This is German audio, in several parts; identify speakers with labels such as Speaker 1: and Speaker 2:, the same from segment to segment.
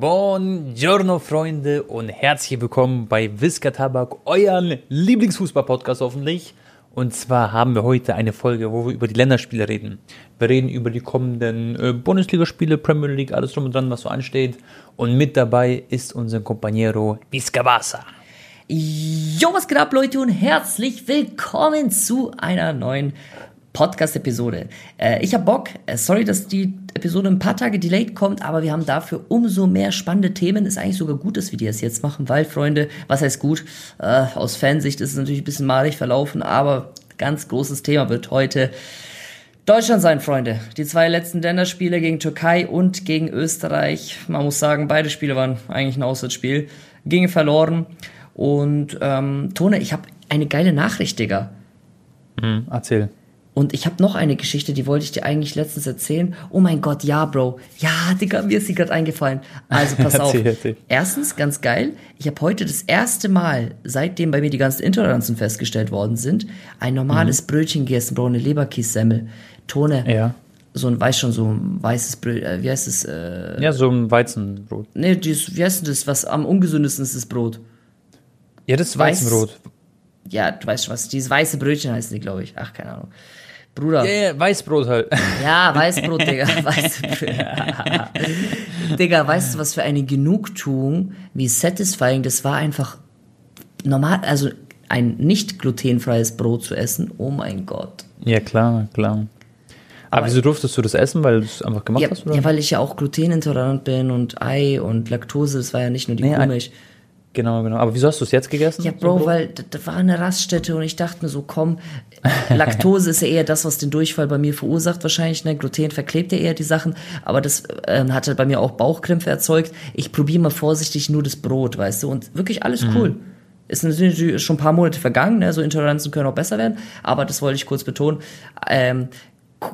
Speaker 1: Buongiorno, Freunde, und herzlich willkommen bei Whisker Tabak, euren Lieblingsfußball-Podcast hoffentlich. Und zwar haben wir heute eine Folge, wo wir über die Länderspiele reden. Wir reden über die kommenden äh, Bundesligaspiele, Premier League, alles drum und dran, was so ansteht. Und mit dabei ist unser Compañero Visca Barça.
Speaker 2: Jo, was geht ab, Leute, und herzlich willkommen zu einer neuen Podcast-Episode. Äh, ich habe Bock. Äh, sorry, dass die Episode ein paar Tage delayed kommt, aber wir haben dafür umso mehr spannende Themen. Ist eigentlich sogar gut, dass wir die jetzt machen, weil, Freunde, was heißt gut? Äh, aus Fansicht ist es natürlich ein bisschen malig verlaufen, aber ganz großes Thema wird heute Deutschland sein, Freunde. Die zwei letzten Länderspiele gegen Türkei und gegen Österreich. Man muss sagen, beide Spiele waren eigentlich ein Auswärtsspiel. Gingen verloren. Und ähm, Tone, ich habe eine geile Nachricht, Digga.
Speaker 1: Mhm, erzähl.
Speaker 2: Und ich habe noch eine Geschichte, die wollte ich dir eigentlich letztens erzählen. Oh mein Gott, ja, Bro. Ja, Digga, mir ist sie gerade eingefallen. Also pass auf. Erstens, ganz geil, ich habe heute das erste Mal, seitdem bei mir die ganzen Intoleranzen festgestellt worden sind, ein normales Brötchen gegessen, Bro, eine Leberkiessemmel. Tone,
Speaker 1: Ja.
Speaker 2: so ein, weiß schon, so ein weißes Brötchen, äh, wie heißt es? Äh,
Speaker 1: Ja, so ein Weizenbrot.
Speaker 2: nee, dieses, wie heißt denn das, was am ungesündesten ist, das Brot?
Speaker 1: Ja, das ist
Speaker 2: Weiß-
Speaker 1: Weizenbrot.
Speaker 2: Ja, du weißt schon was, dieses weiße Brötchen heißen die, glaube ich. Ach, keine Ahnung. Bruder.
Speaker 1: Ja, ja, Weißbrot halt.
Speaker 2: Ja, Weißbrot, Digga. Weißbrot. Digga, weißt du, was für eine Genugtuung, wie satisfying das war, einfach normal, also ein nicht glutenfreies Brot zu essen. Oh mein Gott.
Speaker 1: Ja, klar, klar. Aber, wieso durftest du das essen? Weil du es einfach gemacht
Speaker 2: Ja,
Speaker 1: hast, oder?
Speaker 2: ja, weil ich ja auch glutenintolerant bin und Ei und Laktose, das war ja nicht nur die
Speaker 1: Nee, Ei-
Speaker 2: Kuhmilch.
Speaker 1: Genau, genau. Aber wieso hast du es jetzt gegessen?
Speaker 2: Ja, Bro, weil da, da war eine Raststätte und ich dachte mir so, komm, Laktose ist ja eher das, was den Durchfall bei mir verursacht wahrscheinlich, ne? Gluten verklebt ja eher die Sachen, aber das ähm, hatte bei mir auch Bauchkrämpfe erzeugt. Ich probiere mal vorsichtig nur das Brot, weißt du, und wirklich alles
Speaker 1: Mhm.
Speaker 2: cool. Ist natürlich schon ein paar Monate vergangen, ne? so Intoleranzen können auch besser werden, aber das wollte ich kurz betonen. Ähm,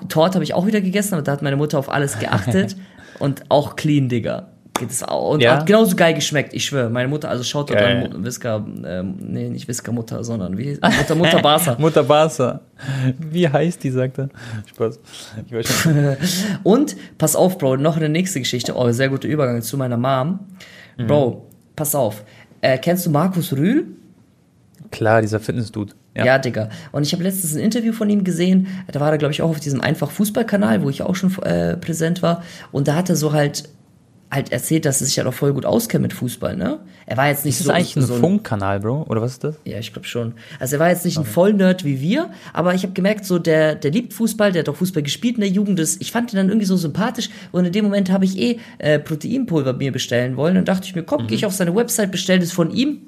Speaker 2: Torte habe ich auch wieder gegessen, aber da hat meine Mutter auf alles geachtet und auch clean, Digga. Geht es auch. Und
Speaker 1: Ja?
Speaker 2: hat genauso geil geschmeckt, ich schwöre. Meine Mutter, also schaut dort an Whisker, ähm, nee, nicht Whisker Mutter, sondern wie Mutter, Mutter Barca.
Speaker 1: Mutter Barca. Wie heißt die, sagt er. Spaß. Ich weiß schon.
Speaker 2: Und, pass auf, Bro, noch eine nächste Geschichte. Oh, sehr guter Übergang zu meiner Mom. Bro, pass auf. Äh, kennst du Markus Rühl?
Speaker 1: Klar, dieser Fitness-Dude.
Speaker 2: Ja. Digga. Und ich habe letztens ein Interview von ihm gesehen. Da war er, glaube ich, auch auf diesem einfach Fußballkanal, wo ich auch schon äh, präsent war. Und da hat er so halt halt erzählt, dass er sich halt auch voll gut auskennt mit Fußball, ne? Er war jetzt nicht
Speaker 1: Ist das
Speaker 2: so
Speaker 1: eigentlich ein
Speaker 2: so
Speaker 1: Funkkanal, Bro? Oder was ist das?
Speaker 2: Ja, ich glaube schon. Also er war jetzt nicht ein Vollnerd wie wir, aber ich habe gemerkt, so der, der liebt Fußball, der hat auch Fußball gespielt in der Jugend. Das, ich fand ihn dann irgendwie so sympathisch und in dem Moment habe ich eh äh, Proteinpulver mir bestellen wollen. Dann dachte ich mir, komm, gehe ich auf seine Website, bestell das von ihm.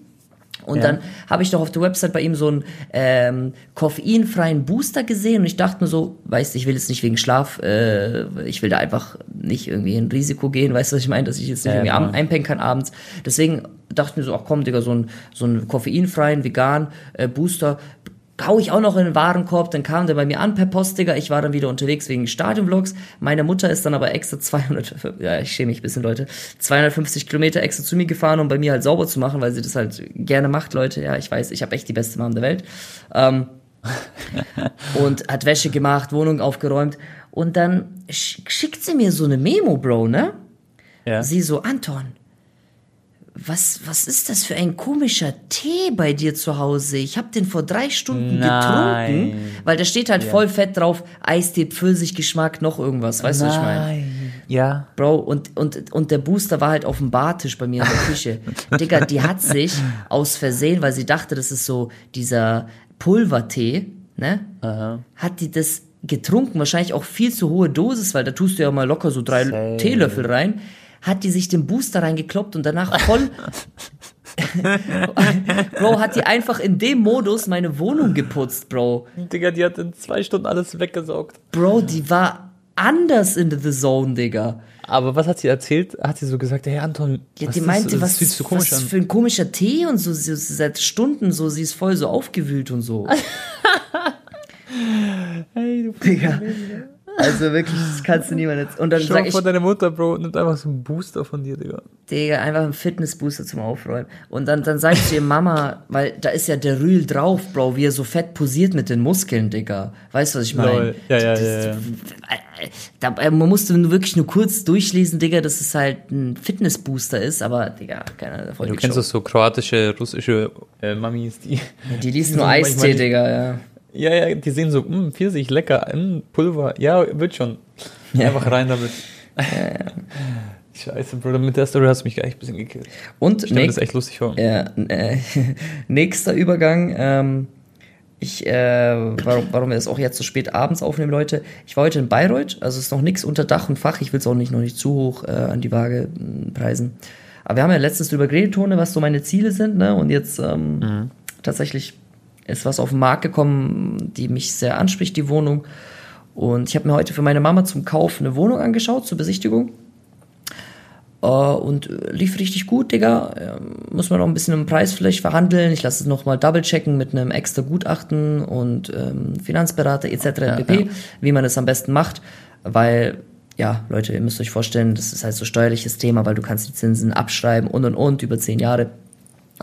Speaker 2: Und
Speaker 1: Ja.
Speaker 2: dann habe ich doch auf der Website bei ihm so einen ähm, koffeinfreien Booster gesehen und ich dachte mir so, weißt du, ich will jetzt nicht wegen Schlaf, äh, ich will da einfach nicht irgendwie in Risiko gehen, weißt du, was ich meine, dass ich jetzt nicht
Speaker 1: Ja,
Speaker 2: irgendwie einpennen kann abends. Deswegen dachte ich mir so, ach komm, Digga, so ein, so ein koffeinfreien, vegan äh, Booster hau ich auch noch in den Warenkorb, dann kam der bei mir an per Post, Digga. Ich war dann wieder unterwegs wegen Stadionvlogs. Meine Mutter ist dann aber extra 200, ja, ich schäme mich ein bisschen, Leute, 250 Kilometer extra zu mir gefahren, um bei mir halt sauber zu machen, weil sie das halt gerne macht, Leute. Ja, ich weiß, ich habe echt die beste Mom der Welt. Ähm, und hat Wäsche gemacht, Wohnung aufgeräumt. Und dann sch schickt sie mir so eine Memo, Bro, ne?
Speaker 1: Ja.
Speaker 2: Sie so, Anton, was, was ist das für ein komischer Tee bei dir zu Hause? Ich habe den vor drei Stunden
Speaker 1: Nein.
Speaker 2: getrunken, weil da steht halt voll fett drauf, Eistee, Pfirsichgeschmack, noch irgendwas, weißt du, was ich meine?
Speaker 1: Ja.
Speaker 2: Bro, und, und, und der Booster war halt auf dem Bartisch bei mir in der Küche. Digga, die hat sich aus Versehen, weil sie dachte, das ist so dieser Pulvertee, ne? Hat die das getrunken, wahrscheinlich auch viel zu hohe Dosis, weil da tust du ja mal locker so drei
Speaker 1: Safe.
Speaker 2: Teelöffel rein. Hat die sich den Booster reingekloppt und danach voll. Bro, hat die einfach in dem Modus meine Wohnung geputzt, Bro.
Speaker 1: Digga, die hat in zwei Stunden alles weggesaugt.
Speaker 2: Bro, die war anders in the zone, Digga.
Speaker 1: Aber was hat sie erzählt? Hat sie so gesagt, hey Anton,
Speaker 2: Ja,
Speaker 1: was
Speaker 2: die
Speaker 1: ist
Speaker 2: meinte,
Speaker 1: das?
Speaker 2: was, was
Speaker 1: an.
Speaker 2: für ein komischer Tee und so, sie ist seit Stunden so, sie ist voll so aufgewühlt und so.
Speaker 1: Hey, du
Speaker 2: Digga. Also wirklich, das kannst du niemandem jetzt. Und dann
Speaker 1: Schau
Speaker 2: sag ich,
Speaker 1: vor deine Mutter, Bro, nimmt einfach so einen Booster von dir, Digga.
Speaker 2: Digga, einfach ein Fitnessbooster zum Aufräumen. Und dann, dann sag ich ihr, Mama, weil da ist ja der Rühl drauf, Bro, wie er so fett posiert mit den Muskeln, Digga. Weißt du, was ich meine?
Speaker 1: Ja, ja,
Speaker 2: Das-
Speaker 1: ja, ja.
Speaker 2: Da, äh, man musste nur wirklich nur kurz durchlesen, Digga, dass es halt ein Fitnessbooster ist, aber, Digga, keiner davon.
Speaker 1: Du kennst doch so kroatische, russische äh, Mamis, die.
Speaker 2: Die liest nur Eistee, Digga, ja.
Speaker 1: Ja, ja, die sehen so, mh, Pfirsich, lecker, mh, Pulver. Ja, wird schon. Einfach rein damit. Scheiße, Bro, mit der Story hast du mich gleich ein bisschen gekillt.
Speaker 2: Und
Speaker 1: Ich
Speaker 2: nächst-
Speaker 1: das echt lustig vor.
Speaker 2: Ja, äh, nächster Übergang. Ähm, ich, äh, warum, warum wir das auch jetzt so spät abends aufnehmen, Leute. Ich war heute in Bayreuth, also ist noch nichts unter Dach und Fach. Ich will es auch nicht noch nicht zu hoch äh, an die Waage mh, preisen. Aber wir haben ja letztens drüber geredet, Tone, was so meine Ziele sind, ne? Und jetzt ähm, tatsächlich ist was auf den Markt gekommen, die mich sehr anspricht, die Wohnung. Und ich habe mir heute für meine Mama zum Kauf eine Wohnung angeschaut, zur Besichtigung. Äh, und lief richtig gut, Digga. Ähm, muss man noch ein bisschen im Preis vielleicht verhandeln. Ich lasse es nochmal double checken mit einem extra Gutachten und ähm, Finanzberater etc. pp., wie man es am besten macht. Weil, ja, Leute, ihr müsst euch vorstellen, das ist halt so steuerliches Thema, weil du kannst die Zinsen abschreiben und und und über zehn Jahre.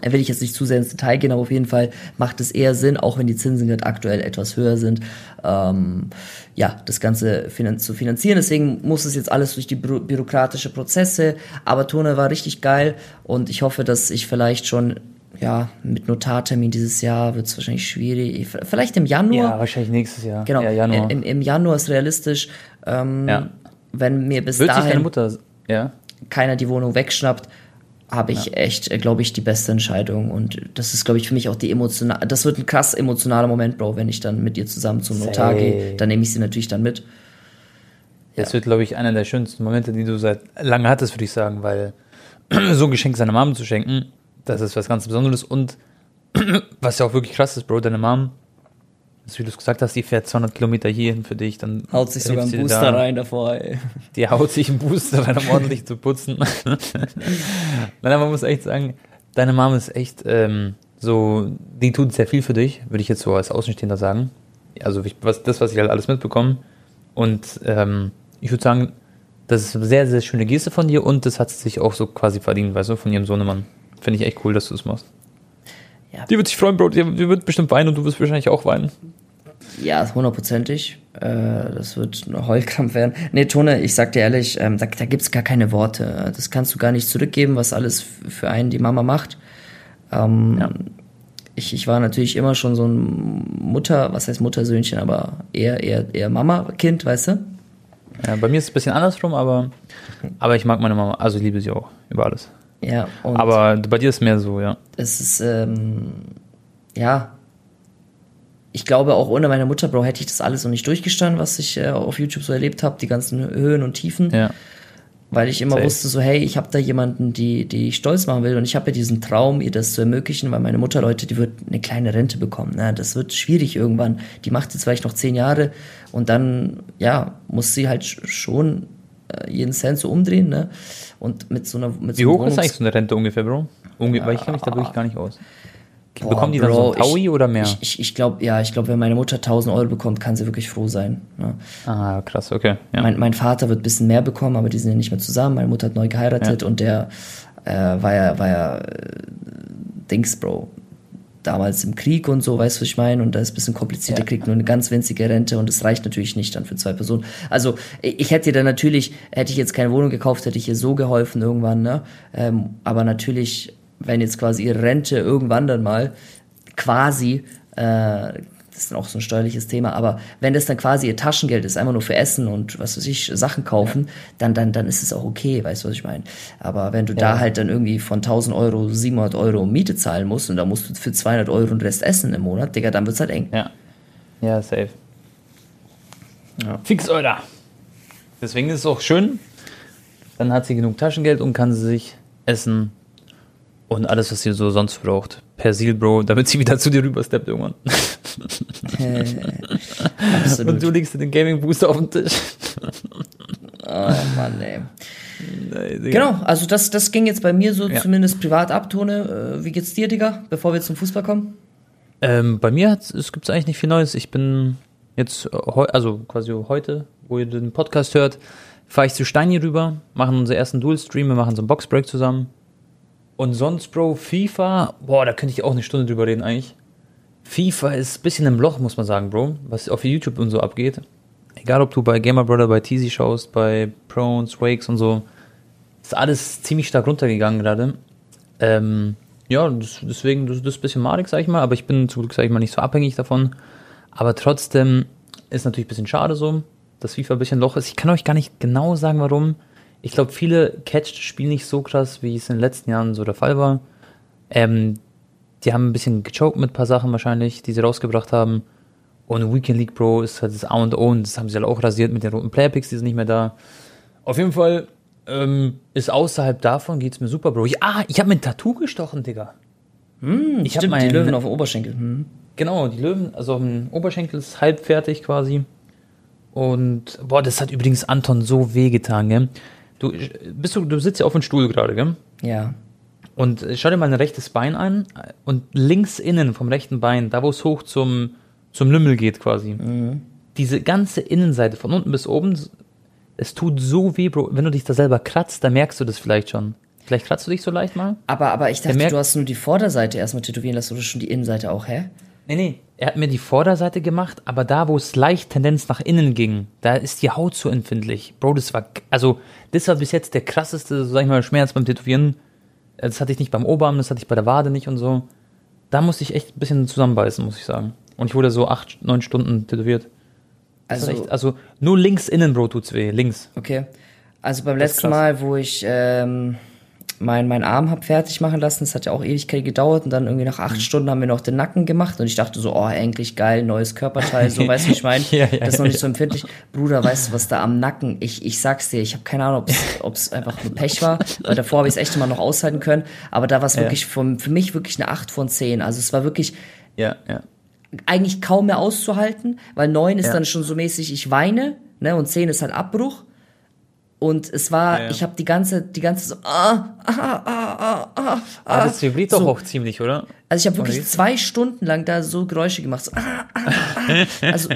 Speaker 2: Will ich jetzt nicht zu sehr ins Detail gehen, aber auf jeden Fall macht es eher Sinn, auch wenn die Zinsen gerade aktuell etwas höher sind, ähm, ja, das Ganze finan zu finanzieren. Deswegen muss es jetzt alles durch die bü bürokratische Prozesse. Aber Tone war richtig geil und ich hoffe, dass ich vielleicht schon, ja, mit Notartermin dieses Jahr wird es wahrscheinlich schwierig. Vielleicht im Januar.
Speaker 1: Ja, wahrscheinlich nächstes Jahr.
Speaker 2: Genau,
Speaker 1: Ja, Januar.
Speaker 2: Im, im Januar ist realistisch. Ähm,
Speaker 1: Ja.
Speaker 2: Wenn mir bis
Speaker 1: Wird
Speaker 2: dahin
Speaker 1: Mutter. Ja?
Speaker 2: keiner die Wohnung wegschnappt, habe ich echt, glaube ich, die beste Entscheidung. Und das ist, glaube ich, für mich auch die emotional. Das wird ein krass emotionaler Moment, Bro, wenn ich dann mit ihr zusammen zum Notar gehe. Dann nehme ich sie natürlich dann mit.
Speaker 1: Das wird, glaube ich, einer der schönsten Momente, die du seit lange hattest, würde ich sagen, weil so ein Geschenk seiner Mom zu schenken, das ist was ganz Besonderes. Und was ja auch wirklich krass ist, Bro, deine Mom, wie du es gesagt hast, die fährt 200 Kilometer hierhin für dich, dann
Speaker 2: Haut sich sogar ein Booster
Speaker 1: da.
Speaker 2: rein davor, ey.
Speaker 1: Die haut sich einen Booster rein, um ordentlich zu putzen. Nein, aber man muss echt sagen, deine Mom ist echt ähm, so, die tut sehr viel für dich, würde ich jetzt so als Außenstehender sagen. Also ich, was, das, was ich halt alles mitbekomme. Und ähm, ich würde sagen, das ist eine sehr, sehr schöne Geste von dir und das hat sie sich auch so quasi verdient, weißt du, von ihrem Sohnemann. Finde ich echt cool, dass du es machst.
Speaker 2: Ja.
Speaker 1: Die wird sich freuen, Bro. Die, die wird bestimmt weinen und du wirst wahrscheinlich auch weinen.
Speaker 2: Ja, hundertprozentig. Äh, das wird ein Heulkrampf werden. Nee, Tone, ich sag dir ehrlich, ähm, da, da gibt's gar keine Worte. Das kannst du gar nicht zurückgeben, was alles für einen die Mama macht. Ähm,
Speaker 1: Ja.
Speaker 2: ich, ich war natürlich immer schon so ein Mutter, was heißt Muttersöhnchen, aber eher, eher, eher Mama-Kind, weißt du?
Speaker 1: Ja, bei mir ist es ein bisschen andersrum, aber, aber ich mag meine Mama, also ich liebe sie auch über alles.
Speaker 2: Ja,
Speaker 1: Aber bei dir ist mehr so, ja.
Speaker 2: es ist, ähm, ja, ich glaube, auch ohne meine Mutter, Bro, hätte ich das alles noch nicht durchgestanden, was ich äh, auf YouTube so erlebt habe, die ganzen Höhen und Tiefen.
Speaker 1: Ja.
Speaker 2: Weil ich immer
Speaker 1: Safe.
Speaker 2: wusste, so, hey, ich habe da jemanden, die, die ich stolz machen will und ich habe ja diesen Traum, ihr das zu ermöglichen, weil meine Mutter, Leute, die wird eine kleine Rente bekommen. Ne? Das wird schwierig irgendwann. Die macht jetzt vielleicht noch zehn Jahre und dann, ja, muss sie halt sch- schon äh, jeden Cent so umdrehen, ne? Und mit so einer mit
Speaker 1: Wie
Speaker 2: so
Speaker 1: hoch ist
Speaker 2: Wohnungs-
Speaker 1: eigentlich so eine Rente ungefähr, Bro? Unge weil ich kenne mich da wirklich gar nicht aus. Bekommen die dann so
Speaker 2: Bro,
Speaker 1: ein Taui
Speaker 2: ich,
Speaker 1: oder mehr?
Speaker 2: Ich, ich, ich glaube, ja, ich glaube, wenn meine Mutter 1000 Euro bekommt, kann sie wirklich froh sein. Ne?
Speaker 1: ah, krass, okay. Ja.
Speaker 2: Mein, mein Vater wird ein bisschen mehr bekommen, aber die sind ja nicht mehr zusammen. Meine Mutter hat neu geheiratet und der äh, war ja, war ja äh, Dings, Bro. Damals im Krieg und so, weißt du, was ich meine? Und da ist ein bisschen kompliziert, der kriegt nur eine ganz winzige Rente und das reicht natürlich nicht dann für zwei Personen. Also ich hätte ihr dann natürlich, hätte ich jetzt keine Wohnung gekauft, hätte ich ihr so geholfen irgendwann, ne? Ähm, aber natürlich, wenn jetzt quasi ihre Rente irgendwann dann mal quasi, äh, das ist dann auch so ein steuerliches Thema, aber wenn das dann quasi ihr Taschengeld ist, einfach nur für Essen und was weiß ich, Sachen kaufen, dann, dann, dann ist es auch okay, weißt du, was ich meine? Aber wenn du da halt dann irgendwie von 1000 Euro 700 Euro Miete zahlen musst und da musst du für 200 Euro den Rest essen im Monat, Digga, dann wird's halt eng.
Speaker 1: Ja. Ja, safe. Fix, Alter. Deswegen ist es auch schön. Dann hat sie genug Taschengeld und kann sie sich essen und alles, was sie so sonst braucht. Persil, Bro, damit sie wieder zu dir rübersteppt irgendwann.
Speaker 2: Absolut.
Speaker 1: Und du legst dir den Gaming Booster auf den Tisch.
Speaker 2: oh Mann, ey.
Speaker 1: Digga.
Speaker 2: Genau, also das, das ging jetzt bei mir so
Speaker 1: Ja.
Speaker 2: zumindest privat ab, Tone. Äh, wie geht's dir, Digga, bevor wir zum Fußball kommen?
Speaker 1: Ähm, bei mir es gibt eigentlich nicht viel Neues. Ich bin jetzt, äh, also quasi heute, wo ihr den Podcast hört, fahre ich zu Steini rüber, machen unseren ersten Dual-Stream, wir machen so einen Boxbreak zusammen. Und sonst, Bro, FIFA, boah, da könnte ich auch eine Stunde drüber reden eigentlich. FIFA ist ein bisschen im Loch, muss man sagen, Bro, was auf YouTube und so abgeht. Egal, ob du bei Gamer Brother, bei Teasy schaust, bei Prones, Wakes und so, ist alles ziemlich stark runtergegangen gerade. Ähm, ja, das, deswegen, das, das ist ein bisschen madig, sag ich mal, aber ich bin zum Glück, sag ich mal, nicht so abhängig davon. Aber trotzdem ist natürlich ein bisschen schade so, dass FIFA ein bisschen Loch ist. Ich kann euch gar nicht genau sagen, warum. Ich glaube, viele catcht das Spiel nicht so krass, wie es in den letzten Jahren so der Fall war. Ähm, die haben ein bisschen gechoked mit ein paar Sachen wahrscheinlich, die sie rausgebracht haben. Und Weekend League Pro ist halt das A und O und das haben sie halt auch rasiert mit den roten Playerpicks, die sind nicht mehr da. Auf jeden Fall ähm, ist außerhalb davon geht's mir super, Bro. Ich, ah, ich habe mir ein Tattoo gestochen, Digga.
Speaker 2: Hm,
Speaker 1: Ich hab
Speaker 2: stimmt, die Löwen auf dem Oberschenkel. Hm.
Speaker 1: Genau, die Löwen, also auf dem Oberschenkel ist halb fertig quasi. Und boah, das hat übrigens Anton so wehgetan, gell? Du bist du, du sitzt ja auf dem Stuhl gerade, gell?
Speaker 2: Ja.
Speaker 1: Und schau dir mal ein rechtes Bein an und links innen vom rechten Bein, da wo es hoch zum, zum Lümmel geht quasi. Diese ganze Innenseite von unten bis oben, es tut so weh, Bro. Wenn du dich da selber kratzt, dann merkst du das vielleicht schon. Vielleicht kratzt du dich so leicht mal?
Speaker 2: Aber, aber ich dachte, du hast nur die Vorderseite erstmal tätowieren lassen oder schon die Innenseite auch, hä?
Speaker 1: Nee, nee. Er hat mir die Vorderseite gemacht, aber da, wo es leicht Tendenz nach innen ging, da ist die Haut so empfindlich. Bro, das war, also, das war bis jetzt der krasseste, so sag ich mal, Schmerz beim Tätowieren. Das hatte ich nicht beim Oberarm, das hatte ich bei der Wade nicht und so. Da musste ich echt ein bisschen zusammenbeißen, muss ich sagen. Und ich wurde so acht, neun Stunden tätowiert.
Speaker 2: Also,
Speaker 1: echt, also, nur links innen, Bro, tut's weh. Links.
Speaker 2: okay. Also beim letzten. Mal, wo ich ähm, mein, mein Arm hab fertig machen lassen, das hat ja auch Ewigkeit gedauert und dann irgendwie nach
Speaker 1: Mhm.
Speaker 2: acht Stunden haben wir noch den Nacken gemacht und ich dachte so, oh, endlich geil, neues Körperteil, so, weißt du, ich meine?
Speaker 1: Ja, ja,
Speaker 2: das ist noch nicht
Speaker 1: ja.
Speaker 2: so empfindlich. Bruder, weißt du, was da am Nacken, ich, ich sag's dir, ich habe keine Ahnung, ob es einfach nur Pech war, weil davor habe ich es echt immer noch aushalten können, aber da war es wirklich vom, für mich wirklich eine 8 von 10. Also es war wirklich,
Speaker 1: Ja, ja.
Speaker 2: eigentlich kaum mehr auszuhalten, weil neun ist dann schon so mäßig, ich weine, ne, und zehn ist halt Abbruch. Und es war,
Speaker 1: Ja, ja.
Speaker 2: ich habe die ganze, die ganze so, ah, ah, ah, ah, ah,
Speaker 1: Aber das vibriert doch
Speaker 2: so.
Speaker 1: auch ziemlich, oder?
Speaker 2: Also ich habe wirklich zwei Stunden lang da so Geräusche gemacht. So, ah, ah, ah. Also,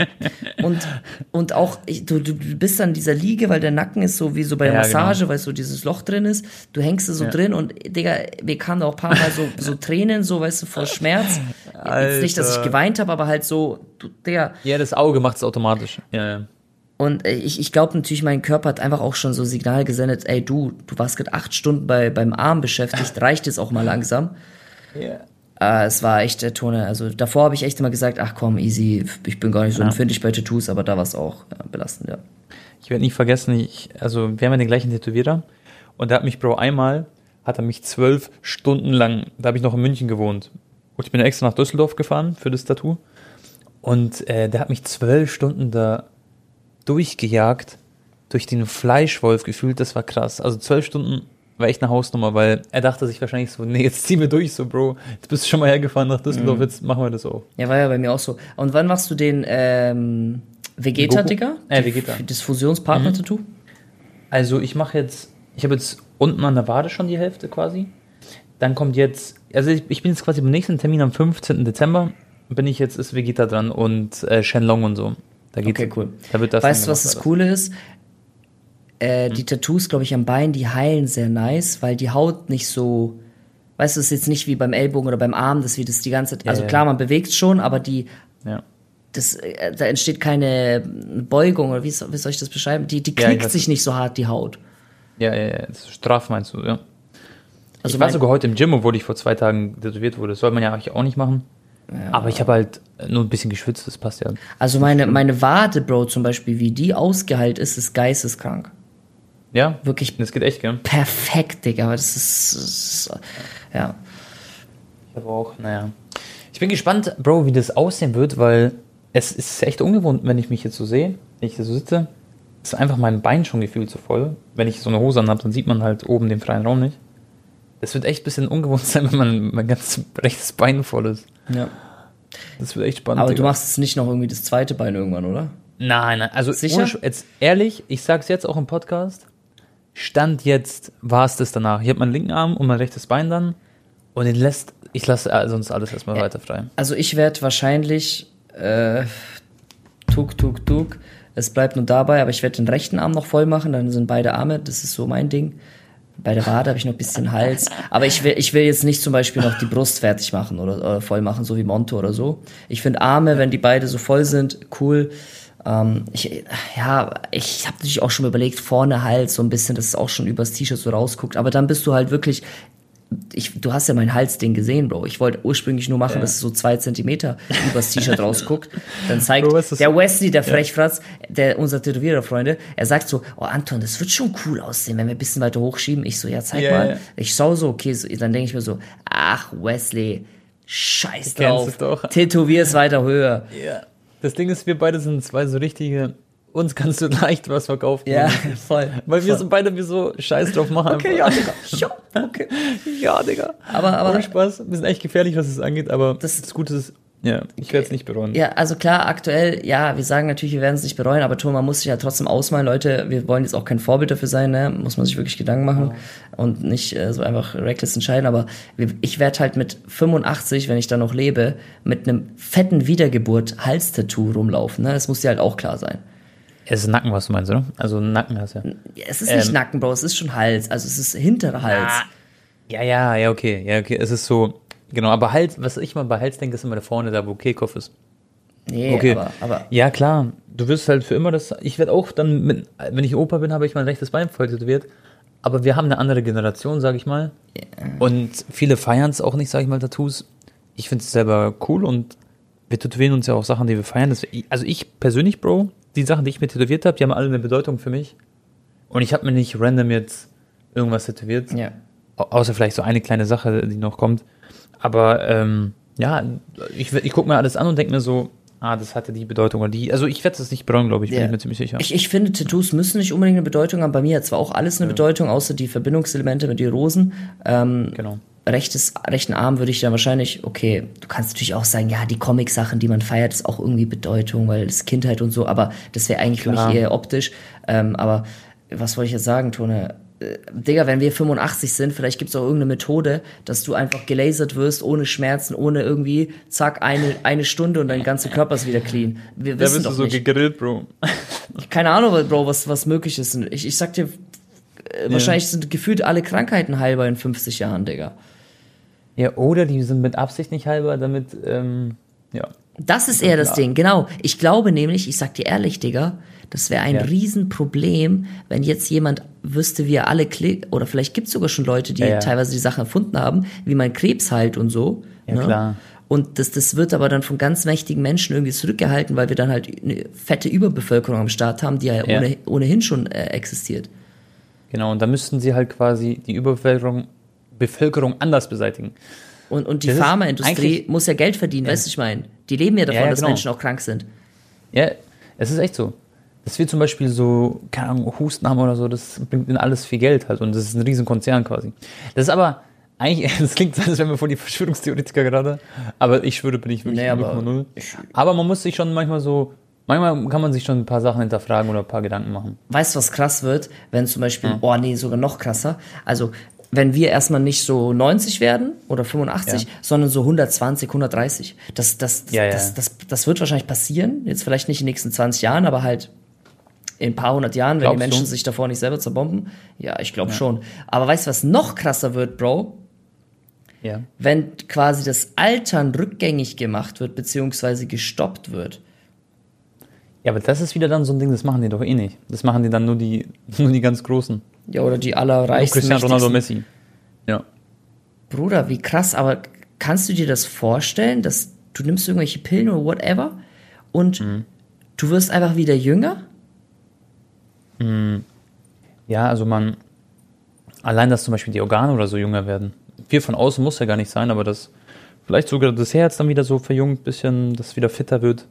Speaker 2: und, und auch, ich, du, du bist dann in dieser Liege, weil der Nacken ist so wie so bei der
Speaker 1: Ja,
Speaker 2: Massage, weil so dieses Loch drin ist. Du hängst da so drin und, Digga, mir kamen da auch ein paar Mal so, so Tränen, so, weißt du, vor Schmerz. Jetzt nicht, dass ich
Speaker 1: Alter.
Speaker 2: geweint habe, aber halt so, du, Digga.
Speaker 1: Ja, das Auge macht es automatisch. Ja, ja.
Speaker 2: Und äh, ich, ich glaube natürlich, mein Körper hat einfach auch schon so Signal gesendet, ey du, du warst gerade acht Stunden bei, beim Arm beschäftigt, reicht es auch mal langsam.
Speaker 1: ja.
Speaker 2: Äh, es war echt der Tone. Also davor habe ich echt immer gesagt, ach komm, easy, ich bin gar nicht so
Speaker 1: Ja.
Speaker 2: empfindlich bei Tattoos, aber da war es auch ja, belastend, ja.
Speaker 1: Ich werde nie vergessen, ich, also wir haben ja den gleichen Tätowierer und der hat mich, Bro, einmal hat er mich zwölf Stunden lang, da habe ich noch in München gewohnt und ich bin extra nach Düsseldorf gefahren für das Tattoo und äh, der hat mich zwölf Stunden da durchgejagt, durch den Fleischwolf gefühlt, das war krass. Also zwölf Stunden war echt eine Hausnummer, weil er dachte sich wahrscheinlich so, nee, jetzt ziehen wir durch, so Bro, jetzt bist du schon mal hergefahren nach Düsseldorf, jetzt machen wir das auch.
Speaker 2: Ja, war ja bei mir auch so. Und wann machst du den ähm, Vegeta,
Speaker 1: Goku?
Speaker 2: Digga?
Speaker 1: Äh, Vegeta.
Speaker 2: Das Fusionspartner-Tattoo?
Speaker 1: Also ich mache jetzt, ich habe jetzt unten an der Wade schon die Hälfte quasi. Dann kommt jetzt, also ich, ich bin jetzt quasi beim nächsten Termin am 15. Dezember, bin ich jetzt, ist Vegeta dran und äh, Shenlong und so. Da geht's,
Speaker 2: Okay, cool.
Speaker 1: Da wird das
Speaker 2: weißt du, was das Coole ist? Äh,
Speaker 1: Hm.
Speaker 2: Die Tattoos, glaube ich, am Bein, die heilen sehr nice, weil die Haut nicht so. Weißt du, es ist jetzt nicht wie beim Ellbogen oder beim Arm, dass wir das die ganze Zeit. Also
Speaker 1: ja.
Speaker 2: klar, man bewegt schon, aber die.
Speaker 1: Ja.
Speaker 2: Das, äh, da entsteht keine Beugung oder wie, soll- wie soll ich das beschreiben? Die, die
Speaker 1: Ja,
Speaker 2: knickt sich nicht so hart, die Haut.
Speaker 1: Ja, ja, ja, straff meinst du, ja.
Speaker 2: Also
Speaker 1: ich war sogar heute im Gym, obwohl ich vor zwei Tagen tätowiert wurde. Das soll man ja eigentlich auch nicht machen. Aber ich habe halt nur ein bisschen geschwitzt, das passt ja.
Speaker 2: Also meine, meine Wade, Bro, zum Beispiel, wie die ausgeheilt ist, ist geisteskrank.
Speaker 1: Ja,
Speaker 2: Wirklich
Speaker 1: das geht echt, gell?
Speaker 2: perfekt, Digga. aber Das ist, das ist ja.
Speaker 1: Ich habe auch, naja. Ich bin gespannt, Bro, wie das aussehen wird, weil es ist echt ungewohnt, wenn ich mich jetzt so sehe, wenn ich hier so sitze. Ist einfach mein Bein schon gefühlt so voll. Wenn ich so eine Hose anhabe, dann sieht man halt oben den freien Raum nicht. Das wird echt ein bisschen ungewohnt sein, wenn man mein ganzes rechtes Bein voll ist.
Speaker 2: ja.
Speaker 1: Das wird echt spannend.
Speaker 2: Aber du machst jetzt nicht noch irgendwie das zweite Bein irgendwann, oder?
Speaker 1: Nein, nein, also
Speaker 2: Sicher?
Speaker 1: jetzt ehrlich, ich sag's jetzt auch im Podcast. Stand jetzt war es das danach. Ich habe meinen linken Arm und mein rechtes Bein dann und den lässt, ich lasse äh, sonst alles erstmal weiter frei.
Speaker 2: Also ich werde wahrscheinlich äh, tuk tuk tuk Es bleibt nur dabei, aber ich werde den rechten Arm noch voll machen, dann sind beide Arme, das ist so mein Ding. Bei der Wade habe ich noch ein bisschen Hals. Aber ich will, ich will jetzt nicht zum Beispiel noch die Brust fertig machen oder, oder voll machen, so wie Monto oder so. Ich finde Arme, wenn die beide so voll sind, cool. Ähm, ich, ja, ich habe natürlich auch schon überlegt, vorne Hals so ein bisschen, dass es auch schon übers T-Shirt so rausguckt. Aber dann bist du halt wirklich ich, du hast ja mein Halsding gesehen, Bro. Ich wollte ursprünglich nur machen, ja. dass es so zwei Zentimeter übers T-Shirt rausguckt. Dann zeigt Bro, der Wesley, der Frechfratz, der, unser Tätowierer, Freunde, er sagt so, oh Anton, das wird schon cool aussehen, wenn wir ein bisschen weiter hochschieben. Ich so, ja, zeig yeah, mal. Yeah. Ich schau so, okay, so, dann denke ich mir so, ach, Wesley, scheiß drauf. Tätowier es weiter höher.
Speaker 1: Ja. Das Ding ist, wir beide sind zwei so richtige uns kannst du leicht was verkaufen.
Speaker 2: Ja, voll.
Speaker 1: Weil
Speaker 2: voll.
Speaker 1: wir sind beide wie so Scheiß drauf machen.
Speaker 2: Okay, ja, Digga. Ja,
Speaker 1: okay. Ja, Digga.
Speaker 2: Aber, aber.
Speaker 1: Ohne Spaß. Wir sind echt gefährlich, was es angeht, aber das, das Gute ist, ja, ich werde es nicht bereuen.
Speaker 2: Ja, also klar, aktuell, ja, wir sagen natürlich, wir werden es nicht bereuen, aber Tom, man muss sich ja trotzdem ausmalen, Leute, wir wollen jetzt auch kein Vorbild dafür sein, ne? muss man sich wirklich Gedanken machen oh. und nicht äh, so einfach reckless entscheiden, aber ich werde halt mit 85, wenn ich da noch lebe, mit einem fetten Wiedergeburt-Halstattoo rumlaufen, ne? das muss dir halt auch klar sein.
Speaker 1: Es ist Nacken, was du meinst, oder? Also Nacken hast du ja.
Speaker 2: Es ist nicht ähm, Nacken, Bro, es ist schon Hals. Also es ist hintere Hals.
Speaker 1: Ja, ja, ja, okay. Ja, okay. Es ist so, genau, aber Hals, was ich mal bei Hals denke, ist immer da vorne, da wo Kehlkopf ist.
Speaker 2: Nee, okay. aber, aber.
Speaker 1: Ja, klar. Du wirst halt für immer das. Ich werde auch dann, mit, wenn ich Opa bin, habe ich mein rechtes Bein voll tätowiert. Aber wir haben eine andere Generation, sag ich mal. Yeah. Und viele feiern es auch nicht, sag ich mal, Tattoos. Ich finde es selber cool und wir tätowieren uns ja auch Sachen, die wir feiern. also ich persönlich, Bro, die Sachen, die ich mir tätowiert habe, die haben alle eine Bedeutung für mich. Und ich habe mir nicht random jetzt irgendwas tätowiert.
Speaker 2: Ja.
Speaker 1: Außer vielleicht so eine kleine Sache, die noch kommt. Aber ähm, ja, ich, ich gucke mir alles an und denke mir so, ah, das hatte die Bedeutung oder die. Also ich werde das nicht bereuen, glaube ich, bin yeah. ich mir ziemlich sicher.
Speaker 2: Ich, ich finde, Tattoos müssen nicht unbedingt eine Bedeutung haben. Bei mir hat zwar auch alles eine ja. Bedeutung, außer die Verbindungselemente mit den Rosen. Ähm,
Speaker 1: genau
Speaker 2: rechtes, rechten Arm würde ich dann wahrscheinlich, okay, du kannst natürlich auch sagen, ja, die Comic-Sachen, die man feiert, ist auch irgendwie Bedeutung, weil es Kindheit und so, aber das wäre eigentlich Klar. für mich eher optisch. Ähm, aber was wollte ich jetzt sagen, Tone? Äh, Digga, wenn wir 85 sind, vielleicht gibt es auch irgendeine Methode, dass du einfach gelasert wirst, ohne Schmerzen, ohne irgendwie, zack, eine, eine Stunde und dein ganzer Körper ist wieder clean. Wir
Speaker 1: da bist du so nicht. gegrillt, Bro.
Speaker 2: Keine Ahnung, Bro, was, was möglich ist. Ich, ich sag dir, äh, ja. wahrscheinlich sind gefühlt alle Krankheiten heilbar in 50 Jahren, Digga.
Speaker 1: Ja, oder die sind mit Absicht nicht halber, damit, ähm, ja.
Speaker 2: Das ist eher das Ding, genau. Ich glaube nämlich, ich sag dir ehrlich, Digga, das wäre ein ja. Riesenproblem, wenn jetzt jemand wüsste, wie er alle Klick, oder vielleicht gibt es sogar schon Leute, die ja. teilweise die Sachen erfunden haben, wie man Krebs heilt und so.
Speaker 1: Ja, ne? klar.
Speaker 2: Und das, das wird aber dann von ganz mächtigen Menschen irgendwie zurückgehalten, weil wir dann halt eine fette Überbevölkerung am Start haben, die ja, Ohne, ohnehin schon äh, existiert.
Speaker 1: Genau, und da müssten sie halt quasi die Überbevölkerung Bevölkerung anders beseitigen.
Speaker 2: Und, und die Pharmaindustrie muss ja Geld verdienen, ja. weißt du, ich meine? Die leben ja davon, ja, ja, dass genau. Menschen auch krank sind.
Speaker 1: Ja, es ist echt so. Dass wir zum Beispiel so, keine Ahnung, Husten haben oder so, das bringt ihnen alles viel Geld halt und das ist ein Riesenkonzern quasi. Das ist aber, eigentlich, das klingt so, als wären wir voll die Verschwörungstheoretiker gerade, aber ich schwöre, bin ich wirklich
Speaker 2: nee, aber,
Speaker 1: null. Aber man muss sich schon manchmal so, manchmal kann man sich schon ein paar Sachen hinterfragen oder ein paar Gedanken machen.
Speaker 2: Weißt du, was krass wird, wenn zum Beispiel, ja. oh nee, sogar noch krasser, also wenn wir erstmal nicht so 90 werden oder 85, ja. sondern so 120, 130. Das, das, das,
Speaker 1: ja, ja.
Speaker 2: das, das, das wird wahrscheinlich passieren. Jetzt vielleicht nicht in den nächsten 20 Jahren, aber halt in ein paar hundert Jahren, wenn Glaubst die Menschen du? sich davor nicht selber zerbomben. Ja, ich glaube schon. Aber weißt du, was noch krasser wird, Bro?
Speaker 1: Ja.
Speaker 2: Wenn quasi das Altern rückgängig gemacht wird, beziehungsweise gestoppt wird.
Speaker 1: Ja, aber das ist wieder dann so ein Ding, das machen die doch eh nicht. Das machen die dann nur die, nur die ganz Großen.
Speaker 2: Ja, oder die allerreichsten.
Speaker 1: Cristiano Ronaldo Messi. Ja.
Speaker 2: Bruder, wie krass, aber kannst du dir das vorstellen, dass du nimmst irgendwelche Pillen oder whatever und mhm. du wirst einfach wieder jünger?
Speaker 1: Mhm. Ja, also man, allein, dass zum Beispiel die Organe oder so jünger werden. Viel von außen muss ja gar nicht sein, aber das, vielleicht sogar das Herz dann wieder so verjüngt, bisschen, dass es wieder fitter wird.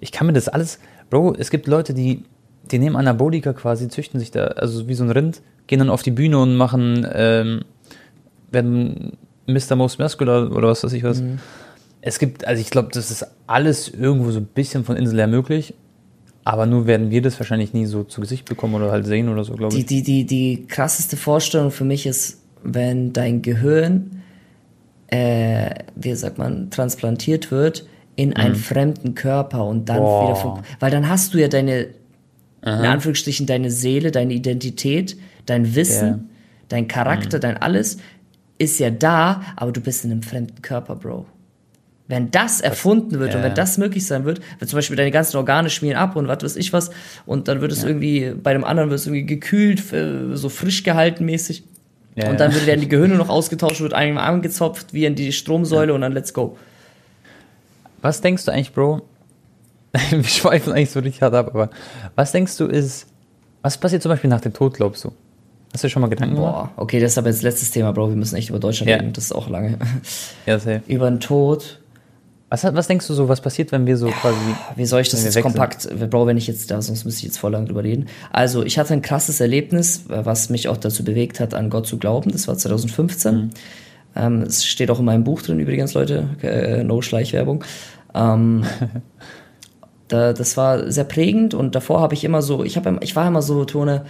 Speaker 1: Ich kann mir das alles, Bro, es gibt Leute, die, die nehmen Anabolika quasi, züchten sich da, also wie so ein Rind, gehen dann auf die Bühne und machen, ähm, werden Mr. Most Muscular oder was weiß ich was. Mhm. Es gibt, also ich glaube, das ist alles irgendwo so ein bisschen von Insel her möglich. Aber nur werden wir das wahrscheinlich nie so zu Gesicht bekommen oder halt sehen oder so, glaube
Speaker 2: ich. Die, die, die krasseste Vorstellung für mich ist, wenn dein Gehirn, äh, wie sagt man, transplantiert wird in einen mhm. fremden Körper und dann Boah. wieder, weil dann hast du ja deine in Anführungsstrichen deine Seele, deine Identität, dein Wissen,
Speaker 1: Ja.
Speaker 2: dein Charakter, dein alles ist ja da, aber du bist in einem fremden Körper, Bro. Wenn das erfunden wird und
Speaker 1: ja.
Speaker 2: wenn das möglich sein wird, wenn zum Beispiel deine ganzen Organe schmieren ab und was weiß ich was, und dann wird es irgendwie, bei dem anderen wird es irgendwie gekühlt, so frisch gehalten mäßig.
Speaker 1: Ja,
Speaker 2: und dann
Speaker 1: ja.
Speaker 2: werden die Gehirne noch ausgetauscht, wird einem angezopft, wie in die Stromsäule und dann let's go.
Speaker 1: Was denkst du eigentlich, Bro? Wir schweifen eigentlich so richtig hart ab, aber was denkst du ist, was passiert zum Beispiel nach dem Tod, glaubst du? Hast du schon mal Gedanken gemacht?
Speaker 2: Boah, okay, das ist aber jetzt letztes Thema, Bro. Wir müssen echt über Deutschland
Speaker 1: Ja.
Speaker 2: reden. Das ist auch lange.
Speaker 1: Ja, safe.
Speaker 2: über den Tod.
Speaker 1: Was, was denkst du so, was passiert, wenn wir so quasi.
Speaker 2: Wie soll ich das jetzt kompakt, Bro, wenn ich jetzt da, sonst müsste ich jetzt voll lang drüber reden. Also, ich hatte ein krasses Erlebnis, was mich auch dazu bewegt hat, an Gott zu glauben. Das war 2015.
Speaker 1: Mhm.
Speaker 2: Ähm, es steht auch in meinem Buch drin übrigens, Leute. Äh, no Schleichwerbung. Ähm, da, das war sehr prägend und davor habe ich immer so, ich, hab, immer- ich war immer so, Tone,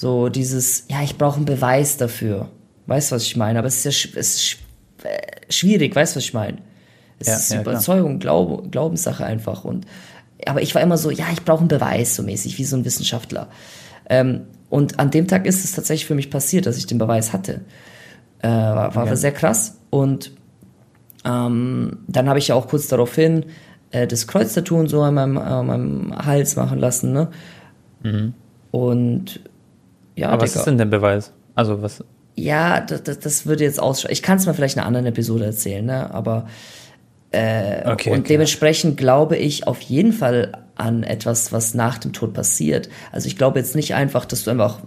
Speaker 2: so dieses, ja, ich brauche einen Beweis dafür. Weißt du, was ich meine? Aber es ist ja es ist äh, schwierig, weißt du, was ich meine? Es
Speaker 1: Ja,
Speaker 2: ist
Speaker 1: ja.
Speaker 2: Überzeugung, Glaube, Glaubenssache einfach. Und, aber ich war immer so, ja, ich brauche einen Beweis, so mäßig, wie so ein Wissenschaftler. Ähm, und an dem Tag ist es tatsächlich für mich passiert, dass ich den Beweis hatte. Äh, war, war
Speaker 1: Okay.
Speaker 2: sehr krass. Und ähm, dann habe ich ja auch kurz daraufhin äh, das Kreuztattoo und so an meinem, an meinem Hals machen lassen. Ne? Und ja,
Speaker 1: Mhm. aber was ist denn der Beweis? Also, was.
Speaker 2: Ja, das, das, das würde jetzt ausschauen. Ich kann es mal vielleicht in einer anderen Episode erzählen, ne? Aber
Speaker 1: Okay.
Speaker 2: und
Speaker 1: okay.
Speaker 2: dementsprechend glaube ich auf jeden Fall an etwas, was nach dem Tod passiert. Also ich glaube jetzt nicht einfach, dass du einfach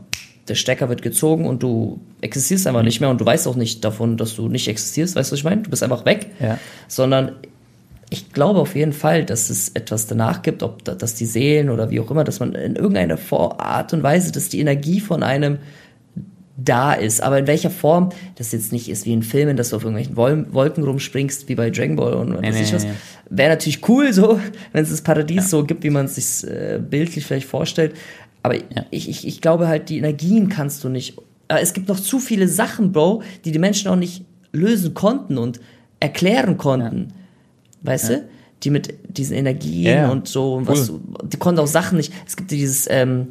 Speaker 2: der Stecker wird gezogen und du existierst einfach nicht mehr und du weißt auch nicht davon, dass du nicht existierst. Weißt du, was ich meine? Du bist einfach weg.
Speaker 1: Ja.
Speaker 2: Sondern ich glaube auf jeden Fall, dass es etwas danach gibt, ob da, dass die Seelen oder wie auch immer, dass man in irgendeiner Vor- Art und Weise, dass die Energie von einem da ist. Aber in welcher Form, das jetzt nicht ist wie in Filmen, dass du auf irgendwelchen Wol Wolken rumspringst, wie bei Dragon Ball und was
Speaker 1: Nee,
Speaker 2: weiß ich was.
Speaker 1: nee.
Speaker 2: Wäre natürlich cool so, wenn es das Paradies so gibt, wie man es sich äh, bildlich vielleicht vorstellt. Aber ich, ich, ich glaube halt, die Energien kannst du nicht. Äh, es gibt noch zu viele Sachen, Bro, die die Menschen auch nicht lösen konnten und erklären konnten. Weißt du? Die mit diesen Energien
Speaker 1: Ja, ja.
Speaker 2: und so, und was,
Speaker 1: Cool.
Speaker 2: die konnten auch Sachen nicht. Es gibt dieses, ähm,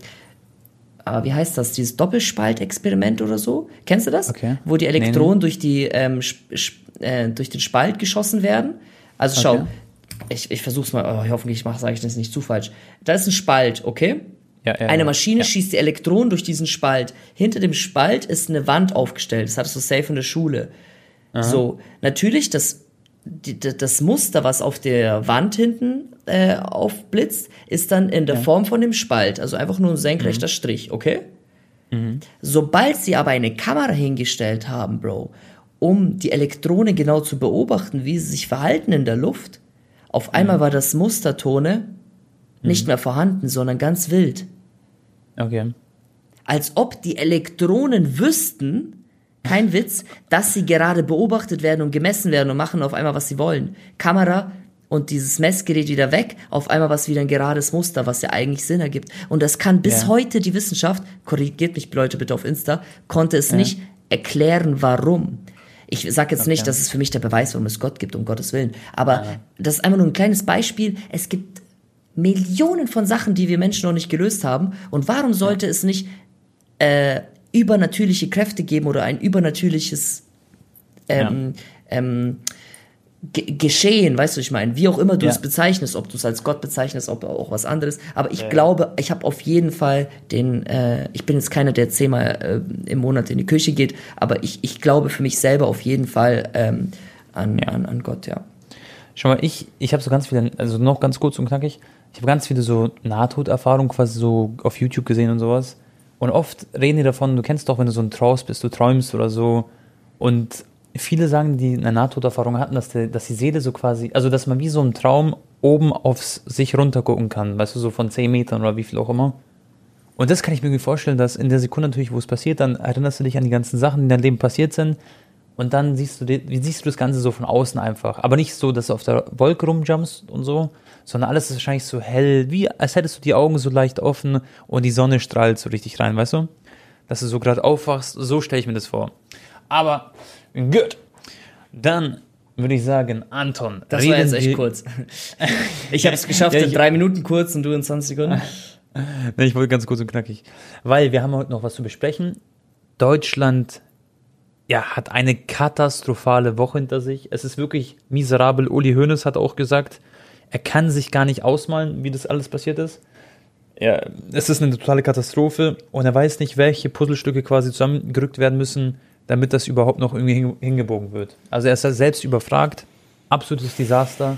Speaker 2: aber wie heißt das, dieses Doppelspaltexperiment oder so? Kennst du das?
Speaker 1: Okay.
Speaker 2: Wo die
Speaker 1: Nee, nee.
Speaker 2: Elektronen durch die ähm, äh, durch den Spalt geschossen werden. Also schau,
Speaker 1: Okay.
Speaker 2: ich, ich versuch's mal, oh, hoffentlich mach, sage ich das nicht zu falsch. Da ist ein Spalt, okay?
Speaker 1: Ja, ja,
Speaker 2: Eine
Speaker 1: ja.
Speaker 2: Maschine
Speaker 1: Ja.
Speaker 2: schießt die Elektronen durch diesen Spalt. Hinter dem Spalt ist eine Wand aufgestellt. Das hattest du safe in der Schule. So, natürlich, das, die, das Muster, was auf der Wand hinten äh, aufblitzt, ist dann in der Form von dem Spalt. Also einfach nur ein senkrechter Strich, okay? Sobald sie aber eine Kamera hingestellt haben, Bro, um die Elektronen genau zu beobachten, wie sie sich verhalten in der Luft, auf einmal war das Mustertone nicht mehr vorhanden, sondern ganz wild.
Speaker 1: Okay.
Speaker 2: Als ob die Elektronen wüssten, kein Witz, dass sie gerade beobachtet werden und gemessen werden und machen auf einmal, was sie wollen. Kamera und dieses Messgerät wieder weg, auf einmal was wieder ein gerades Muster, was ja eigentlich Sinn ergibt. Und das kann bis
Speaker 1: Ja.
Speaker 2: heute die Wissenschaft, korrigiert mich Leute bitte auf Insta, konnte es nicht erklären, warum. Ich sage jetzt nicht,
Speaker 1: Okay.
Speaker 2: dass es für mich der Beweis, warum es Gott gibt, um Gottes Willen. Aber das ist einfach nur ein kleines Beispiel. Es gibt Millionen von Sachen, die wir Menschen noch nicht gelöst haben. Und warum sollte es nicht äh, übernatürliche Kräfte geben oder ein übernatürliches ähm, ähm, Ge- Geschehen, weißt du, ich meine, wie auch immer du
Speaker 1: Ja.
Speaker 2: es bezeichnest, ob du es als Gott bezeichnest, ob auch was anderes. Aber ich glaube, ich habe auf jeden Fall den, äh, ich bin jetzt keiner, der zehnmal äh, im Monat in die Kirche geht, aber ich, ich glaube für mich selber auf jeden Fall ähm, an, an, an Gott, ja.
Speaker 1: Schau mal, ich, ich habe so ganz viele, also noch ganz kurz und knackig, ich habe ganz viele so Nahtoderfahrungen quasi so auf YouTube gesehen und sowas. Und oft reden die davon, du kennst doch, wenn du so ein Traus bist, du träumst oder so. Und viele sagen, die eine Nahtoderfahrung hatten, dass, der, dass die Seele so quasi, also dass man wie so im Traum oben aufs sich runter gucken kann, weißt du, so von 10 Metern oder wie viel auch immer. Und das kann ich mir irgendwie vorstellen, dass in der Sekunde natürlich, wo es passiert, dann erinnerst du dich an die ganzen Sachen, die in deinem Leben passiert sind. Und dann siehst du, die- siehst du das Ganze so von außen einfach. Aber nicht so, dass du auf der Wolke rumjumpst und so, sondern alles ist wahrscheinlich so hell, wie als hättest du die Augen so leicht offen und die Sonne strahlt so richtig rein, weißt du? Dass du so gerade aufwachst, so stelle ich mir das vor. Aber gut, dann würde ich sagen, Anton,
Speaker 2: Das war jetzt echt kurz. Ich habe es geschafft
Speaker 1: Ja,
Speaker 2: in
Speaker 1: ich-
Speaker 2: drei Minuten kurz und du in 20 Sekunden.
Speaker 1: nee, ich wollte ganz kurz und knackig. Weil wir haben heute noch was zu besprechen. Deutschland ja, hat eine katastrophale Woche hinter sich. Es ist wirklich miserabel. Uli Hoeneß hat auch gesagt, er kann sich gar nicht ausmalen, wie das alles passiert ist. Ja, es ist eine totale Katastrophe und er weiß nicht, welche Puzzlestücke quasi zusammengerückt werden müssen, damit das überhaupt noch irgendwie hingebogen wird. Also er ist selbst überfragt. Absolutes Desaster.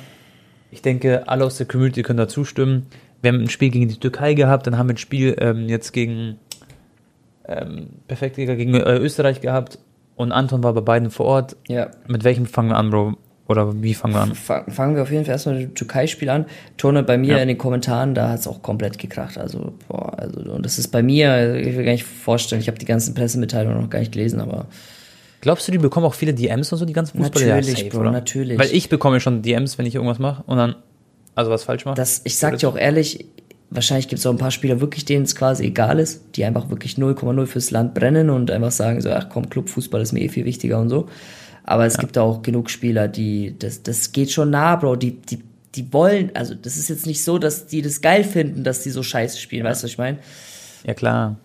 Speaker 1: Ich denke, alle aus der Community können da zustimmen. Wir haben ein Spiel gegen die Türkei gehabt, dann haben wir ein Spiel ähm, jetzt gegen ähm, perfekt gegen äh, Österreich gehabt und Anton war bei beiden vor Ort.
Speaker 2: Ja.
Speaker 1: Mit welchem fangen wir an, Bro? Oder wie fangen wir an?
Speaker 2: Fangen wir auf jeden Fall erstmal mit dem Türkei-Spiel an. Tone bei mir ja. in den Kommentaren, da hat es auch komplett gekracht. Also, boah, also, und das ist bei mir, ich will gar nicht vorstellen, ich habe die ganzen Pressemitteilungen noch gar nicht gelesen, aber.
Speaker 1: Glaubst du, die bekommen auch viele DMs und so, die ganzen
Speaker 2: Fußballer? Natürlich, ja, safe, Bro, natürlich.
Speaker 1: Weil ich bekomme schon DMs, wenn ich irgendwas mache und dann, also was falsch mache.
Speaker 2: Das, ich sag dir auch ehrlich, wahrscheinlich gibt es auch ein paar Spieler wirklich, denen es quasi egal ist, die einfach wirklich 0,0 fürs Land brennen und einfach sagen so, ach komm, Clubfußball ist mir eh viel wichtiger und so. Aber es ja. gibt auch genug Spieler, die, das, das geht schon nah, Bro, die, die, die wollen, also das ist jetzt nicht so, dass die das geil finden, dass die so scheiße spielen, weißt du, was ich meine?
Speaker 1: Ja, klar.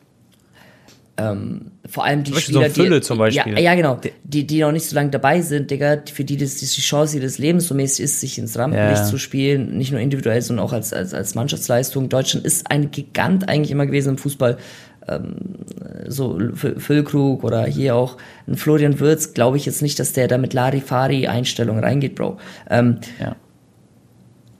Speaker 2: Ähm, vor allem die Spieler,
Speaker 1: so Fülle die, zum Beispiel.
Speaker 2: Ja, ja, genau. Die, die noch nicht so lange dabei sind, Digga, für die das die Chance ihres Lebens so mäßig ist, sich ins Rampenlicht ja. zu spielen, nicht nur individuell, sondern auch als, als, als Mannschaftsleistung. Deutschland ist ein Gigant eigentlich immer gewesen im Fußball. Ähm, so Füllkrug oder hier auch ein Florian Würz, glaube ich jetzt nicht, dass der da mit Larifari-Einstellung reingeht, Bro. Ähm, ja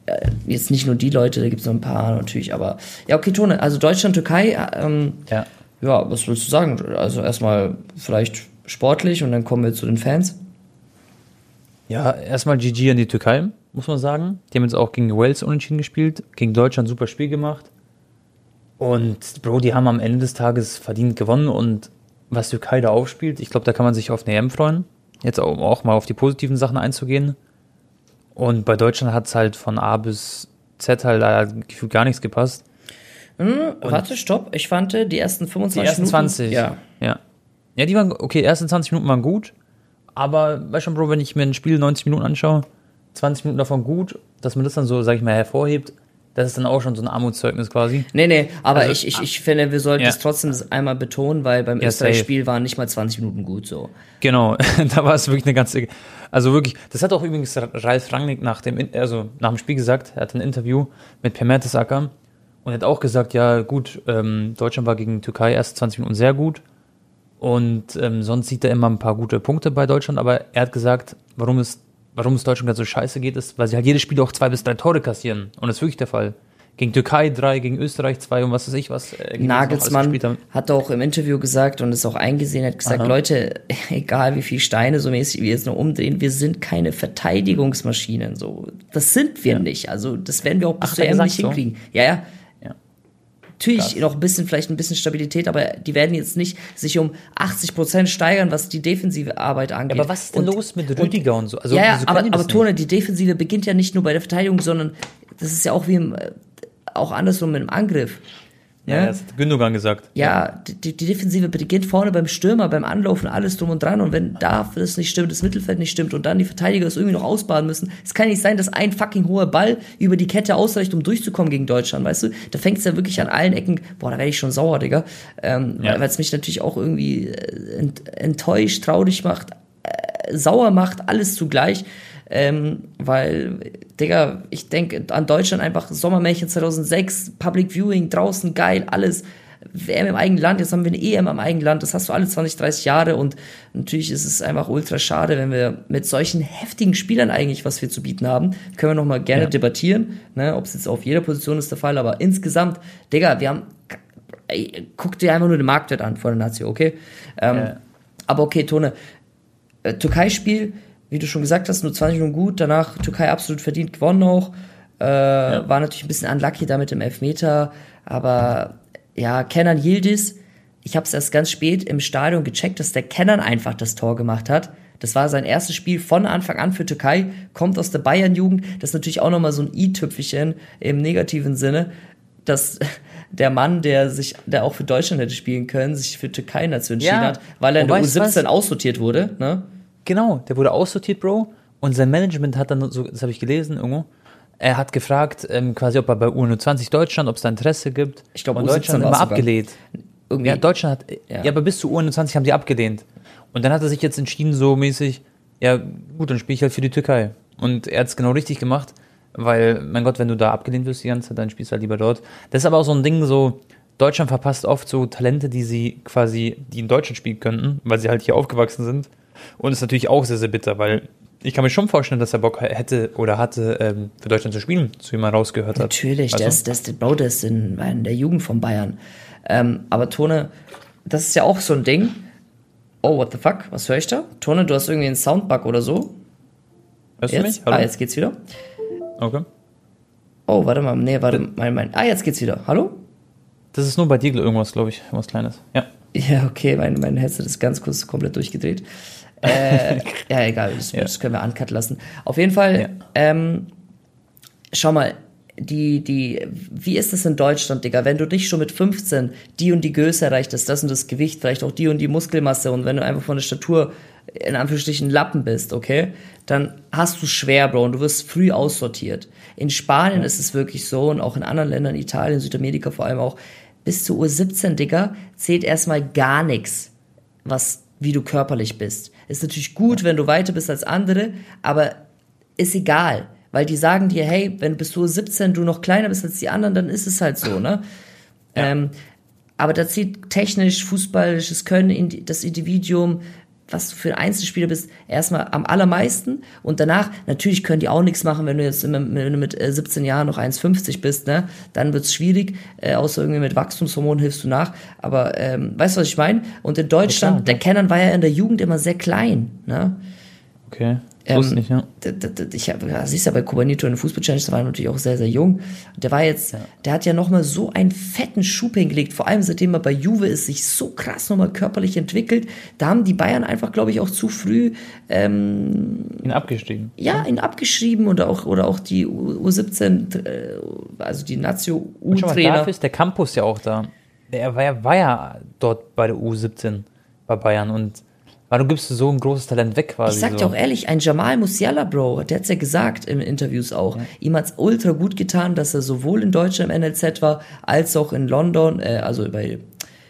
Speaker 2: äh, jetzt nicht nur die Leute, da gibt es noch ein paar natürlich, aber ja, okay, Tone, also Deutschland, Türkei, ähm, ja ja, was willst du sagen? Also erstmal vielleicht sportlich und dann kommen wir zu den Fans.
Speaker 1: Ja, erstmal GG an die Türkei, muss man sagen. Die haben jetzt auch gegen Wales unentschieden gespielt, gegen Deutschland super Spiel gemacht. Und Bro, die haben am Ende des Tages verdient gewonnen und was Türkei da aufspielt, ich glaube, da kann man sich auf eine EM freuen. Jetzt auch, auch mal auf die positiven Sachen einzugehen. Und bei Deutschland hat es halt von A bis Z halt gefühlt gar nichts gepasst.
Speaker 2: Hm, warte, stopp. Ich fand die ersten 25
Speaker 1: die ersten
Speaker 2: Minuten.
Speaker 1: 20. Ja. ja. Ja, die waren, okay, die ersten 20 Minuten waren gut. Aber, weißt schon, Bro, wenn ich mir ein Spiel 90 Minuten anschaue, 20 Minuten davon gut, dass man das dann so, sag ich mal, hervorhebt, das ist dann auch schon so ein Armutszeugnis quasi.
Speaker 2: Nee, nee, aber also, ich, ich, ich finde, wir sollten ja. es trotzdem einmal betonen, weil beim ja, Österreich-Spiel waren nicht mal 20 Minuten gut so.
Speaker 1: Genau, da war es wirklich eine ganze. Also wirklich, das hat auch übrigens Ralf Rangnick nach dem, also nach dem Spiel gesagt, er hat ein Interview mit Per Mertesacker und er hat auch gesagt, ja gut, ähm, Deutschland war gegen Türkei erst 20 Minuten sehr gut. Und ähm, sonst sieht er immer ein paar gute Punkte bei Deutschland, aber er hat gesagt, warum es, warum es Deutschland ganz so scheiße geht, ist, weil sie halt jedes Spiel auch zwei bis drei Tore kassieren. Und das ist wirklich der Fall. Gegen Türkei drei, gegen Österreich zwei und was weiß ich was.
Speaker 2: Äh, Nagelsmann hat auch im Interview gesagt und es auch eingesehen, hat gesagt, Aha. Leute, egal wie viele Steine so mäßig wir jetzt nur umdrehen, wir sind keine Verteidigungsmaschinen. So, das sind wir ja. nicht. Also das werden wir auch bis Ach, zur EM nicht hinkriegen. So? Ja, ja. Natürlich Krass. noch ein bisschen, vielleicht ein bisschen Stabilität, aber die werden jetzt nicht sich um 80 Prozent steigern, was die defensive Arbeit angeht.
Speaker 1: Ja, aber was ist denn und, los mit Rüdiger und, und so?
Speaker 2: Also, ja, ja aber, aber Tone, die Defensive beginnt ja nicht nur bei der Verteidigung, sondern das ist ja auch wie im, äh, auch andersrum mit dem Angriff.
Speaker 1: Ja, ja das hat Gündogan gesagt.
Speaker 2: Ja, die, die Defensive beginnt vorne beim Stürmer, beim Anlaufen, alles drum und dran. Und wenn da das nicht stimmt, das Mittelfeld nicht stimmt und dann die Verteidiger das irgendwie noch ausbaden müssen, es kann nicht sein, dass ein fucking hoher Ball über die Kette ausreicht, um durchzukommen gegen Deutschland, weißt du? Da fängt es ja wirklich an allen Ecken, boah, da werde ich schon sauer, Digga. Ähm, ja. Weil es mich natürlich auch irgendwie äh, enttäuscht, traurig macht, äh, sauer macht, alles zugleich. Ähm, weil, Digga, ich denke an Deutschland einfach Sommermärchen 2006, Public Viewing, draußen geil, alles. WM im eigenen Land, jetzt haben wir eine EM im eigenen Land, das hast du alle 20, 30 Jahre und natürlich ist es einfach ultra schade, wenn wir mit solchen heftigen Spielern eigentlich, was wir zu bieten haben, können wir nochmal gerne ja. debattieren, ne, ob es jetzt auf jeder Position ist der Fall, aber insgesamt, Digga, wir haben, ey, guck dir einfach nur den Marktwert an von der Nazi, okay? Ähm, ja. Aber okay, Tone, äh, Türkei-Spiel, wie du schon gesagt hast, nur 20 Minuten gut, danach Türkei absolut verdient gewonnen auch. Äh, ja. War natürlich ein bisschen unlucky da mit dem Elfmeter, aber ja, Kenan Yildiz, ich habe es erst ganz spät im Stadion gecheckt, dass der Kenan einfach das Tor gemacht hat. Das war sein erstes Spiel von Anfang an für Türkei, kommt aus der Bayern-Jugend. Das ist natürlich auch nochmal so ein i-Tüpfelchen im negativen Sinne, dass der Mann, der sich, der auch für Deutschland hätte spielen können, sich für Türkei dazu entschieden ja. hat, weil er in der U17 was? aussortiert wurde. Ne?
Speaker 1: Genau, der wurde aussortiert, Bro. Und sein Management hat dann so, das habe ich gelesen irgendwo, er hat gefragt, ähm, quasi, ob er bei U21 Deutschland, ob es da Interesse gibt.
Speaker 2: Ich glaub,
Speaker 1: und
Speaker 2: U17
Speaker 1: Deutschland immer abgelehnt.
Speaker 2: Irgendwie.
Speaker 1: Ja, Deutschland hat,
Speaker 2: Ja.
Speaker 1: ja. aber bis zu U21 haben die abgelehnt. Und dann hat er sich jetzt entschieden, so mäßig, ja, gut, dann spiele ich halt für die Türkei. Und er hat es genau richtig gemacht, weil, mein Gott, wenn du da abgelehnt wirst die ganze Zeit, dann spielst du halt lieber dort. Das ist aber auch so ein Ding, so, Deutschland verpasst oft so Talente, die sie quasi, die in Deutschland spielen könnten, weil sie halt hier aufgewachsen sind. Und ist natürlich auch sehr, sehr bitter, weil ich kann mir schon vorstellen, dass er Bock hätte oder hatte, ähm, für Deutschland zu spielen, wie man rausgehört hat.
Speaker 2: Natürlich,
Speaker 1: du?
Speaker 2: der ist, der Bro, der ist in, in der Jugend von Bayern. Ähm, aber Tone, das ist ja auch so ein Ding. Oh, what the fuck? Was höre ich da? Tone, du hast irgendwie einen Soundbug oder so.
Speaker 1: Hörst du
Speaker 2: Jetzt?
Speaker 1: mich? Hallo?
Speaker 2: Ah, jetzt geht's wieder.
Speaker 1: Okay.
Speaker 2: Oh, warte mal. Nee, warte. Mein, mein. Ah, jetzt geht's wieder. Hallo?
Speaker 1: Das ist nur bei dir irgendwas, glaube ich, was Kleines. Ja.
Speaker 2: Ja, okay, mein, mein Headset ist ganz kurz komplett durchgedreht. Äh, ja, egal, das,
Speaker 1: Ja.
Speaker 2: das können wir uncut lassen. Auf jeden Fall,
Speaker 1: Ja.
Speaker 2: ähm, schau mal, die, die, wie ist das in Deutschland, Digga? Wenn du dich schon mit 15 die und die Größe erreicht hast, das und das Gewicht, vielleicht auch die und die Muskelmasse und wenn du einfach von der Statur in Anführungsstrichen Lappen bist, okay, dann hast du schwer, Bro, und du wirst früh aussortiert. In Spanien ist es wirklich so und auch in anderen Ländern, Italien, Südamerika vor allem auch, bis zu U17, Digga, zählt erstmal gar nichts, was, wie du körperlich bist. Ist natürlich gut, wenn du weiter bist als andere, aber ist egal. Weil die sagen dir, hey, wenn bis du 17 du noch kleiner bist als die anderen, dann ist es halt so, ne? Ähm, aber da zieht technisch, fußballisches Können, das Individuum, was du für ein Einzelspieler bist, erstmal am allermeisten. Und danach, natürlich können die auch nichts machen, wenn du jetzt immer, wenn du mit äh, 17 Jahren noch 1,50 bist, ne? Dann wird's schwierig, äh, außer irgendwie mit Wachstumshormonen hilfst du nach. Aber ähm, weißt du, was ich meine? Und in Deutschland,
Speaker 1: klar,
Speaker 2: der Kennern war ja in der Jugend immer sehr klein, ne?
Speaker 1: Okay.
Speaker 2: Ähm,
Speaker 1: nicht, ja.
Speaker 2: Ich hab, ja, siehst ja bei Kubanito in der Fußball-Challenge, der war natürlich auch sehr, sehr jung. Der war jetzt, der hat ja nochmal so einen fetten Schub hingelegt, vor allem seitdem er bei Juve ist, sich so krass nochmal körperlich entwickelt. Da haben die Bayern einfach, glaube ich, auch zu früh ähm,
Speaker 1: Ihn abgestiegen.
Speaker 2: ja, ihn abgeschrieben und auch, oder auch die U- U17, äh, also die
Speaker 1: mal,
Speaker 2: Nazio-U-Trainer.
Speaker 1: dafür ist der Campus ja auch da. Der war ja, war ja dort bei der U17 bei Bayern und warum gibst du so ein großes Talent weg quasi?
Speaker 2: Ich sag
Speaker 1: so?
Speaker 2: dir auch ehrlich, ein Jamal Musiala, Bro, der hat's ja gesagt in Interviews auch. Ihm hat's ultra gut getan, dass er sowohl in Deutschland im NLZ war, als auch in London, äh, also bei,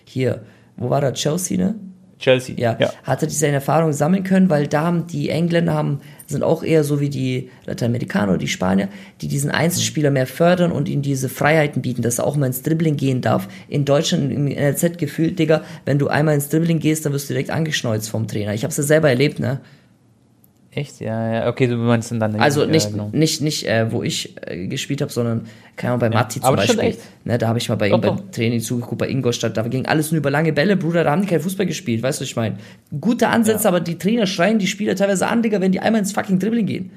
Speaker 2: hier, wo war er, Chelsea, ne?
Speaker 1: Chelsea.
Speaker 2: Ja,
Speaker 1: ja.
Speaker 2: hat er diese Erfahrung sammeln können, weil da haben die Engländer haben, sind auch eher so wie die Lateinamerikaner oder die Spanier, die diesen Einzelspieler mehr fördern und ihnen diese Freiheiten bieten, dass er auch mal ins Dribbling gehen darf. In Deutschland im NLZ gefühlt, Digga, wenn du einmal ins Dribbling gehst, dann wirst du direkt angeschneuzt vom Trainer. Ich hab's ja selber erlebt, ne?
Speaker 1: Echt? Ja, ja. Okay, du meinst in deiner
Speaker 2: Also nicht,
Speaker 1: ja, genau.
Speaker 2: nicht, nicht äh, wo ich äh, gespielt habe, sondern keine Ahnung, bei Matti zum Beispiel. Ne, da habe ich mal bei ihm beim Training zugeguckt, bei Ingolstadt. Da ging alles nur über lange Bälle, Bruder. Da haben die kein Fußball gespielt, weißt du, was ich meine? Gute Ansätze, aber die Trainer schreien die Spieler teilweise an, Digga, wenn die einmal ins fucking Dribbling gehen.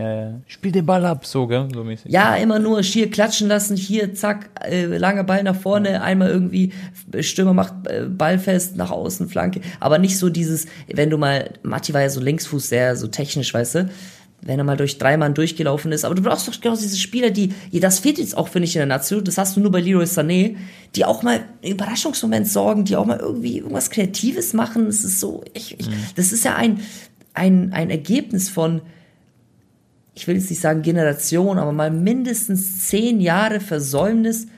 Speaker 1: Ja, ja. Spiel den Ball ab, so, gell? So mäßig.
Speaker 2: Ja, immer nur hier klatschen lassen, hier, zack, äh, langer Ball nach vorne, einmal irgendwie, Stürmer macht äh, Ball fest, nach außen, Flanke. Aber nicht so dieses, wenn du mal, Matti war ja so Linksfuß, sehr so technisch, weißt du, wenn er mal durch drei Mann durchgelaufen ist. Aber du brauchst doch genau diese Spieler, die, das fehlt jetzt auch, finde ich, in der Nation, das hast du nur bei Leroy Sané, die auch mal einen Überraschungsmoment sorgen, die auch mal irgendwie irgendwas Kreatives machen. Das ist so, ich, ich, das ist ja ein, ein, ein Ergebnis von, ich will jetzt nicht sagen Generation, aber mal mindestens zehn Jahre Versäumnis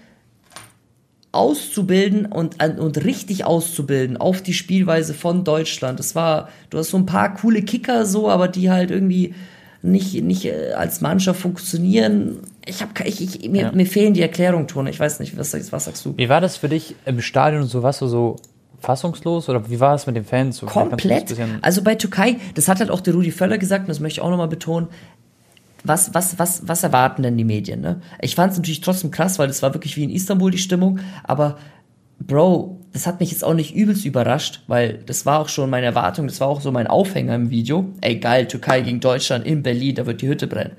Speaker 2: auszubilden und, und richtig auszubilden auf die Spielweise von Deutschland. Das war, du hast so ein paar coole Kicker so, aber die halt irgendwie nicht, nicht äh, als Mannschaft funktionieren. Ich habe ich, ich, mir,
Speaker 1: Ja.
Speaker 2: mir fehlen die Erklärungen, Tone. Ich weiß nicht, was, was sagst du?
Speaker 1: Wie war das für dich im Stadion und so? Warst du so fassungslos oder wie war es mit den Fans? So,
Speaker 2: Komplett. Also bei Türkei, das hat halt auch der Rudi Völler gesagt, und das möchte ich auch nochmal betonen. Was, was, was, was erwarten denn die Medien? Ne? Ich fand es natürlich trotzdem krass, weil das war wirklich wie in Istanbul die Stimmung. Aber Bro, das hat mich jetzt auch nicht übelst überrascht, weil das war auch schon meine Erwartung, das war auch so mein Aufhänger im Video. Ey, geil, Türkei gegen Deutschland in Berlin, da wird die Hütte brennen.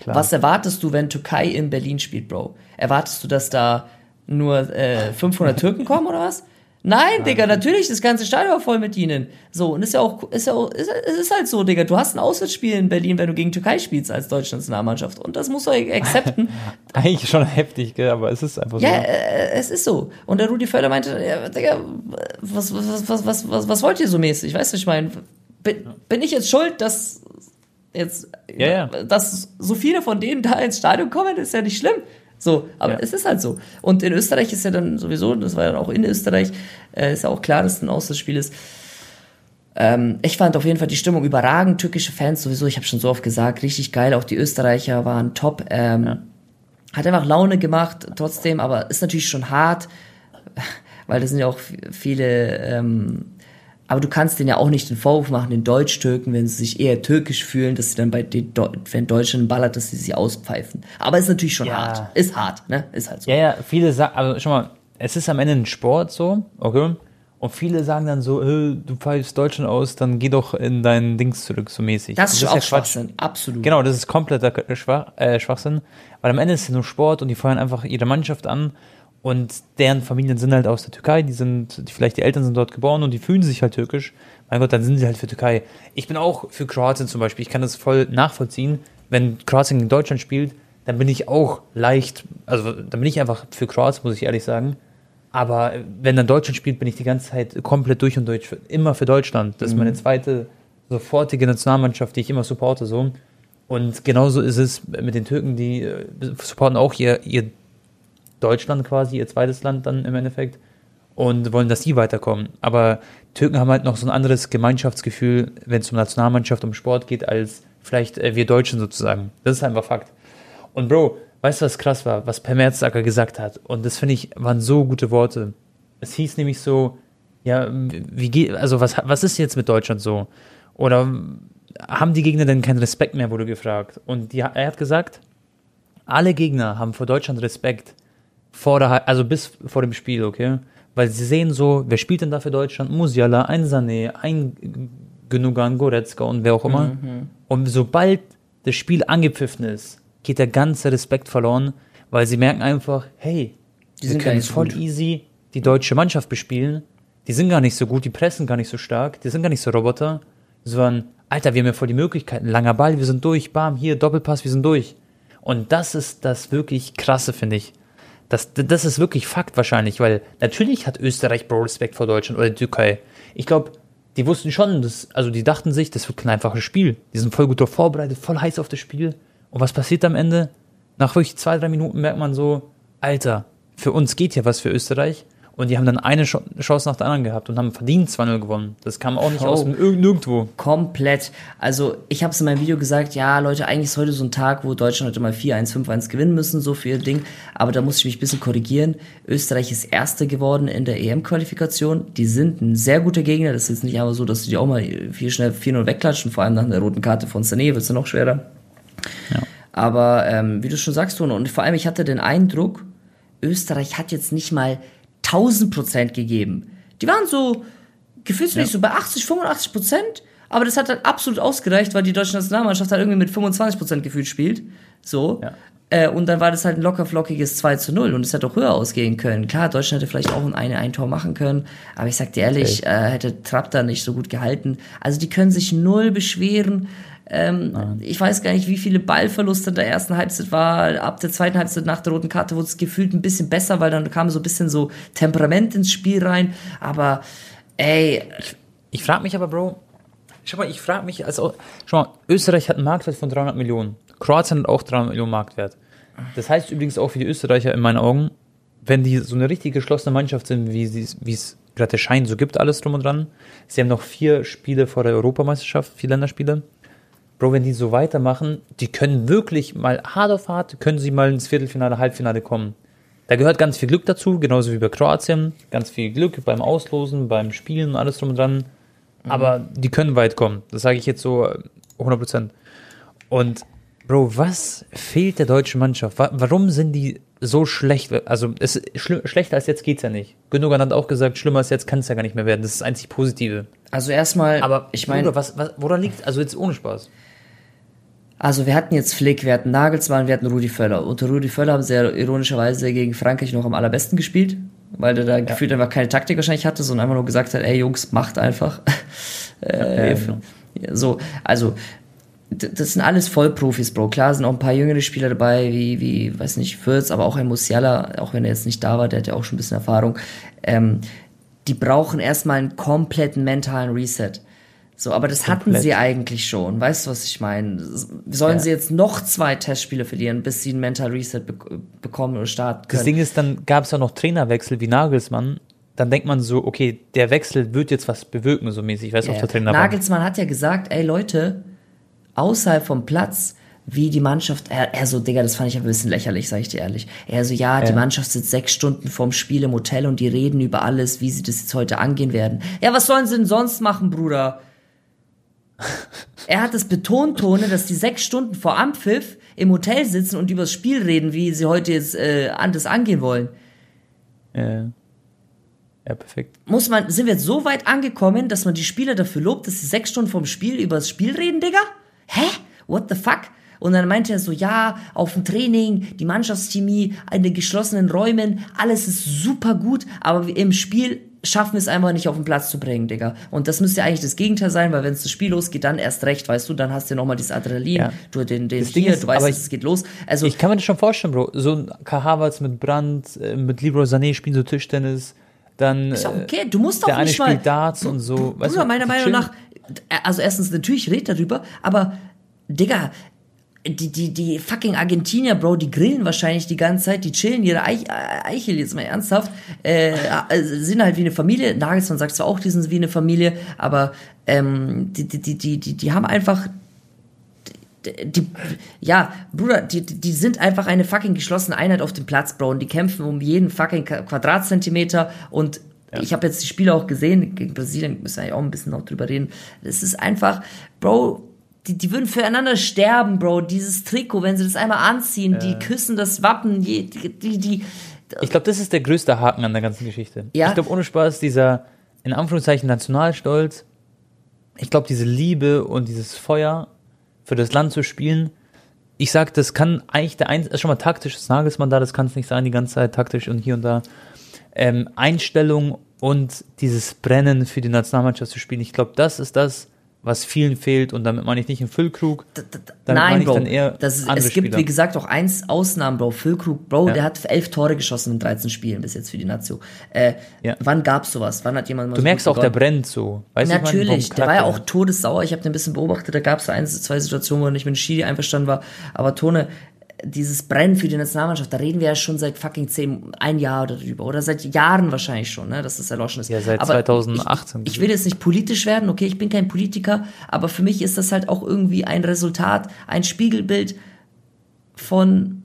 Speaker 1: Klar.
Speaker 2: Was erwartest du, wenn Türkei in Berlin spielt, Bro? Erwartest du, dass da nur äh, 500 Türken kommen oder was? Nein, Digga, natürlich, das ganze Stadion war voll mit ihnen. So, und ist ja auch, ist ja auch, ist, es ist halt so, Digga, du hast ein Auswärtsspiel in Berlin, wenn du gegen Türkei spielst als Deutschlandsnationalmannschaft. Und das musst du akzepten.
Speaker 1: Eigentlich schon heftig, gell? aber es ist einfach so.
Speaker 2: ja, äh, es ist so. Und der Rudi Völler meinte, ja, Digga, was, was, was, was, was, was, was wollt ihr so mäßig? Weißt du, ich meine, bin, bin ich jetzt schuld, dass Jetzt,
Speaker 1: Ja, ja.
Speaker 2: dass so viele von denen da ins Stadion kommen, ist ja nicht schlimm. So, aber
Speaker 1: Ja.
Speaker 2: es ist halt so. Und in Österreich ist ja dann sowieso, das war ja auch in Österreich, äh, ist ja auch klar, dass es ein Auswärtsspiel ist. Ähm, ich fand auf jeden Fall die Stimmung überragend. Türkische Fans sowieso, ich habe schon so oft gesagt, richtig geil. Auch die Österreicher waren top. Ähm, Hat einfach Laune gemacht, trotzdem, aber ist natürlich schon hart, weil das sind ja auch viele. Ähm, aber du kannst denen ja auch nicht den Vorwurf machen, den Deutsch-Türken, wenn sie sich eher türkisch fühlen, dass sie dann bei den Deu wenn Deutschland ballert, dass sie sie auspfeifen. Aber ist natürlich schon
Speaker 1: Ja.
Speaker 2: hart. Ist hart, ne? Ist halt so.
Speaker 1: Ja, ja, viele sagen, also schau mal, es ist am Ende ein Sport so, okay? Und viele sagen dann so, äh, du pfeifst Deutschland aus, dann geh doch in dein Dings zurück, so mäßig.
Speaker 2: Das ist
Speaker 1: ja
Speaker 2: auch
Speaker 1: Quatsch.
Speaker 2: Schwachsinn, absolut.
Speaker 1: Genau, das ist kompletter Schwach, äh, Schwachsinn. Weil am Ende ist es nur Sport und die feuern einfach ihre Mannschaft an. Und deren Familien sind halt aus der Türkei, die sind, die, vielleicht die Eltern sind dort geboren und die fühlen sich halt türkisch. Mein Gott, dann sind sie halt für Türkei. Ich bin auch für Kroatien zum Beispiel. Ich kann das voll nachvollziehen. Wenn Kroatien gegen Deutschland spielt, dann bin ich auch leicht, also dann bin ich einfach für Kroatien, muss ich ehrlich sagen. Aber wenn dann Deutschland spielt, bin ich die ganze Zeit komplett durch und durch, immer für Deutschland. Das ist meine zweite sofortige Nationalmannschaft, die ich immer supporte so. Und genauso ist es mit den Türken, die äh, supporten auch ihr, ihr Deutschland quasi, ihr zweites Land dann im Endeffekt und wollen, dass die weiterkommen. Aber Türken haben halt noch so ein anderes Gemeinschaftsgefühl, wenn es um Nationalmannschaft, um Sport geht, als vielleicht äh, wir Deutschen sozusagen. Das ist einfach Fakt. Und Bro, weißt du, was krass war, was Per Merzacker gesagt hat? Und das finde ich, waren so gute Worte. Es hieß nämlich so, ja, wie geht, also was, was ist jetzt mit Deutschland so? Oder haben die Gegner denn keinen Respekt mehr, wurde gefragt. Und die, er hat gesagt, alle Gegner haben vor Deutschland Respekt vor der, also bis vor dem Spiel, okay? Weil sie sehen so, wer spielt denn da für Deutschland? Musiala, ein Sané, ein Gündogan, Goretzka und wer auch immer. Und sobald das Spiel angepfiffen ist, geht der ganze Respekt verloren, weil sie merken einfach, hey,
Speaker 2: Die
Speaker 1: wir können voll
Speaker 2: gut.
Speaker 1: easy die deutsche Mannschaft bespielen. Die sind gar nicht so gut, die pressen gar nicht so stark, die sind gar nicht so Roboter, sondern, Alter, wir haben ja voll die Möglichkeiten. Langer Ball, wir sind durch, bam, hier, Doppelpass, wir sind durch. Und das ist das wirklich krasse, finde ich. Das, das ist wirklich Fakt wahrscheinlich, weil natürlich hat Österreich Bro Respekt vor Deutschland oder Türkei. Ich glaube, die wussten schon, dass, also die dachten sich, das wird kein einfaches Spiel. Die sind voll gut darauf vorbereitet, voll heiß auf das Spiel. Und was passiert am Ende? Nach wirklich zwei, drei Minuten merkt man so, Alter, für uns geht ja was für Österreich. Und die haben dann eine Ch- Chance nach der anderen gehabt und haben verdient 2-0 gewonnen. Das kam auch nicht
Speaker 2: Oh.
Speaker 1: aus dem Ir- nirgendwo.
Speaker 2: Komplett. Also, ich habe es in meinem Video gesagt, ja, Leute, eigentlich ist heute so ein Tag, wo Deutschland heute mal 4-1, 5-1 gewinnen müssen, so für ihr Ding. Aber da muss ich mich ein bisschen korrigieren. Österreich ist Erster geworden in der EM-Qualifikation. Die sind ein sehr guter Gegner. Das ist jetzt nicht einfach so, dass du die auch mal viel schnell 4-0 wegklatschen. Vor allem nach einer roten Karte von Sané wird es ja noch schwerer. Aber ähm, wie du schon sagst, und vor allem ich hatte den Eindruck, Österreich hat jetzt nicht mal 1000 Prozent gegeben. Die waren so gefühlsmäßig so bei 80, 85 Prozent, aber das hat dann absolut ausgereicht, weil die deutsche Nationalmannschaft halt irgendwie mit 25 Prozent gefühlt spielt. So.
Speaker 1: Ja.
Speaker 2: Äh, und dann war das halt ein locker flockiges 2 zu 0 und es hätte auch höher ausgehen können. Klar, Deutschland hätte vielleicht auch ein, ein Tor machen können, aber ich sag dir ehrlich, äh, hätte Trapp da nicht so gut gehalten. Also die können sich null beschweren. Ähm, ich weiß gar nicht, wie viele Ballverluste in der ersten Halbzeit war. Ab der zweiten Halbzeit nach der roten Karte wurde es gefühlt ein bisschen besser, weil dann kam so ein bisschen so Temperament ins Spiel rein. Aber ey,
Speaker 1: Ich frage mich aber, Bro, schau mal, ich frage mich, also, schau mal, Österreich hat einen Marktwert von 300 Millionen. Kroatien hat auch 300 Millionen Marktwert. Das heißt übrigens auch für die Österreicher in meinen Augen, wenn die so eine richtig geschlossene Mannschaft sind, wie es gerade der Schein so gibt, alles drum und dran. Sie haben noch vier Spiele vor der Europameisterschaft, vier Länderspiele. Bro, wenn die so weitermachen, die können wirklich mal hart auf hart, können sie mal ins Viertelfinale, Halbfinale kommen. Da gehört ganz viel Glück dazu, genauso wie bei Kroatien. Ganz viel Glück beim Auslosen, beim Spielen und alles drum und dran. Aber die können weit kommen. Das sage ich jetzt so äh, 100%. Und Bro, was fehlt der deutschen Mannschaft? Wa warum sind die so schlecht? Also es ist schli- schlechter als jetzt geht's ja nicht. Gündogan hat auch gesagt, schlimmer als jetzt kann es ja gar nicht mehr werden. Das ist das einzig Positive.
Speaker 2: also erstmal,
Speaker 1: Aber
Speaker 2: ich meine,
Speaker 1: was, was, woran liegt? Also jetzt ohne Spaß.
Speaker 2: Also wir hatten jetzt Flick, wir hatten Nagelsmann, wir hatten Rudi Völler. Unter Rudi Völler haben sie ja ironischerweise gegen Frankreich noch am allerbesten gespielt, weil der da gefühlt einfach keine Taktik wahrscheinlich hatte, sondern einfach nur gesagt hat, ey Jungs, macht einfach. äh,
Speaker 1: Ja, genau.
Speaker 2: ja, so, also das sind alles Vollprofis, Bro. Klar sind auch ein paar jüngere Spieler dabei, wie, wie, weiß nicht, Fürth, aber auch ein Musiala, auch wenn er jetzt nicht da war, der hat ja auch schon ein bisschen Erfahrung. Ähm, die brauchen erstmal einen kompletten mentalen Reset. So, aber das hatten
Speaker 1: Komplett.
Speaker 2: sie eigentlich schon. Weißt du, was ich meine? Sollen
Speaker 1: Ja.
Speaker 2: sie jetzt noch zwei Testspiele verlieren, bis sie ein Mental Reset be bekommen oder starten
Speaker 1: Das
Speaker 2: können?
Speaker 1: Ding ist, dann gab es ja noch Trainerwechsel wie Nagelsmann. Dann denkt man so, okay, der Wechsel wird jetzt was bewirken, so mäßig, weißt du,
Speaker 2: Ja,
Speaker 1: auf der
Speaker 2: ja.
Speaker 1: Trainerbank.
Speaker 2: Nagelsmann hat ja gesagt, ey Leute, außerhalb vom Platz, wie die Mannschaft, er, er so, Digga, das fand ich ein bisschen lächerlich, sag ich dir ehrlich. Er so, ja, die
Speaker 1: Ja.
Speaker 2: Mannschaft sitzt sechs Stunden vorm Spiel im Hotel und die reden über alles, wie sie das jetzt heute angehen werden. Ja, was sollen sie denn sonst machen, Bruder? Er hat es betont, Tone, dass die sechs Stunden vor Ampfiff im Hotel sitzen und über das Spiel reden, wie sie heute jetzt äh, anders angehen wollen.
Speaker 1: Ja. ja, perfekt.
Speaker 2: muss man, sind wir jetzt so weit angekommen, dass man die Spieler dafür lobt, dass sie sechs Stunden vom Spiel über das Spiel reden, Digga? Hä? What the fuck? Und dann meinte er so, ja, auf dem Training, die Mannschaftschemie, in den geschlossenen Räumen, alles ist super gut, aber im Spiel schaffen wir es einfach nicht auf den Platz zu bringen, Digga. Und das müsste ja eigentlich das Gegenteil sein, weil wenn es das Spiel losgeht, dann erst recht, weißt du, dann hast du nochmal dieses Adrenalin,
Speaker 1: Ja.
Speaker 2: du den, den
Speaker 1: Das Ding
Speaker 2: hier,
Speaker 1: ist,
Speaker 2: du weißt, es geht los. Also,
Speaker 1: Ich kann mir das schon vorstellen, Bro. So ein Havertz mit Brandt, äh, mit Libro Sané spielen so Tischtennis. Dann
Speaker 2: ist auch
Speaker 1: äh,
Speaker 2: okay, du musst auch
Speaker 1: der eine
Speaker 2: nicht mal,
Speaker 1: spielt Darts und so. Weißt
Speaker 2: Bruder,
Speaker 1: du,
Speaker 2: meiner Meinung nach, also erstens, natürlich redet darüber, aber, Digga, die, die, die fucking Argentinier, Bro, die grillen wahrscheinlich die ganze Zeit, die chillen ihre Eich, äh, Eichel, jetzt mal ernsthaft, äh, äh, sind halt wie eine Familie. Nagelsmann sagt zwar auch, die sind wie eine Familie, aber ähm, die, die, die, die, die, die haben einfach die, die, ja, Bruder, die, die sind einfach eine fucking geschlossene Einheit auf dem Platz, Bro, und die kämpfen um jeden fucking Qua- Quadratzentimeter. Und ich habe jetzt die Spiele auch gesehen, gegen Brasilien müssen wir eigentlich auch ein bisschen noch drüber reden. Es ist einfach, Bro, die, die würden füreinander sterben, Bro. Dieses Trikot, wenn sie das einmal anziehen, die küssen das Wappen, die, die, die, die
Speaker 1: Ich glaube, das ist der größte Haken an der ganzen Geschichte.
Speaker 2: Ja.
Speaker 1: Ich glaube, ohne Spaß, dieser, in Anführungszeichen, Nationalstolz, ich glaube, diese Liebe und dieses Feuer für das Land zu spielen, ich sag, das kann eigentlich der ein, ist schon mal taktisch, das Nagelsmann da, das kann es nicht sein, die ganze Zeit taktisch und hier und da. Ähm, Einstellung und dieses Brennen für die Nationalmannschaft zu spielen, ich glaube, das ist das, was vielen fehlt und damit meine ich nicht einen Füllkrug,
Speaker 2: Nein, Bro. ist, es gibt,
Speaker 1: Spieler.
Speaker 2: wie gesagt, auch eins Ausnahmen, Bro. Füllkrug, Bro,
Speaker 1: Ja.
Speaker 2: der hat elf Tore geschossen in 13 Spielen bis jetzt für die Nazio. Äh,
Speaker 1: Ja.
Speaker 2: Wann gab's sowas? Wann hat jemand mal
Speaker 1: Du
Speaker 2: so
Speaker 1: merkst auch, der
Speaker 2: begonnen?
Speaker 1: brennt so. Weißt du, ich meine,
Speaker 2: Natürlich, der war ja auch todessauer. Ich habe den ein bisschen beobachtet. Da gab es ein, zwei Situationen, wo er nicht mit dem Schiri einverstanden war. Aber Tone, dieses Brennen für die Nationalmannschaft, da reden wir ja schon seit fucking zehn, ein Jahr oder drüber. Oder seit Jahren wahrscheinlich schon, ne, dass das erloschen ist.
Speaker 1: Ja, seit
Speaker 2: aber
Speaker 1: 2018.
Speaker 2: Ich, ich will jetzt nicht politisch werden, okay, ich bin kein Politiker, aber für mich ist das halt auch irgendwie ein Resultat, ein Spiegelbild von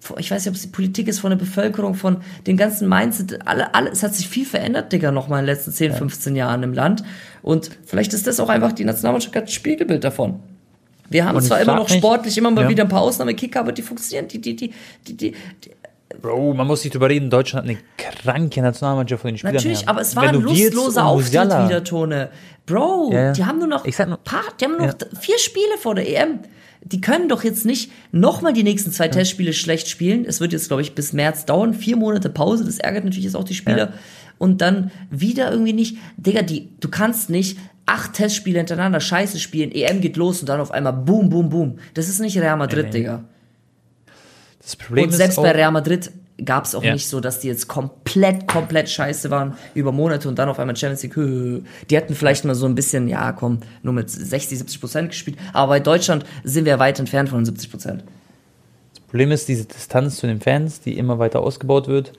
Speaker 2: von- ich weiß nicht, ob es die Politik ist von der Bevölkerung, von den ganzen Mindset, alle, alle, es hat sich viel verändert, Digga, noch mal in den letzten 10, 15 Jahren im Land. Und vielleicht ist das auch einfach die Nationalmannschaft ein Spiegelbild davon. Wir haben
Speaker 1: Und
Speaker 2: zwar immer noch sportlich immer mal
Speaker 1: Ja.
Speaker 2: wieder ein paar Ausnahmekicker, aber die funktionieren, die, die, die, die, die,
Speaker 1: Bro, man muss nicht drüber reden, Deutschland hat eine kranke Nationalmannschaft von den Spielern
Speaker 2: Natürlich,
Speaker 1: her.
Speaker 2: aber es war ein lustloser Auftritt wieder, Tone. Bro,
Speaker 1: Ja, ja.
Speaker 2: die haben nur noch,
Speaker 1: Ich sag nur-
Speaker 2: paar, die haben nur noch
Speaker 1: Ja.
Speaker 2: vier Spiele vor der EM. Die können doch jetzt nicht nochmal die nächsten zwei Testspiele schlecht spielen. Es wird jetzt, glaube ich, bis März dauern. Vier Monate Pause, das ärgert natürlich jetzt auch die Spieler.
Speaker 1: Ja.
Speaker 2: Und dann wieder irgendwie nicht. Digga, die, du kannst nicht acht Testspiele hintereinander scheiße spielen. EM geht los und dann auf einmal boom, boom, boom. Das ist nicht Real Madrid,
Speaker 1: Nee, nee.
Speaker 2: Digga.
Speaker 1: Das Problem
Speaker 2: Und
Speaker 1: ist
Speaker 2: selbst
Speaker 1: auch,
Speaker 2: bei Real Madrid gab es auch
Speaker 1: Ja.
Speaker 2: nicht so, dass die jetzt komplett, komplett scheiße waren über Monate und dann auf einmal Champions League. Die hätten vielleicht mal so ein bisschen, ja komm, nur mit 60, 70 Prozent gespielt. Aber bei Deutschland sind wir weit entfernt von den 70 Prozent.
Speaker 1: das Problem ist diese Distanz zu den Fans, die immer weiter ausgebaut wird.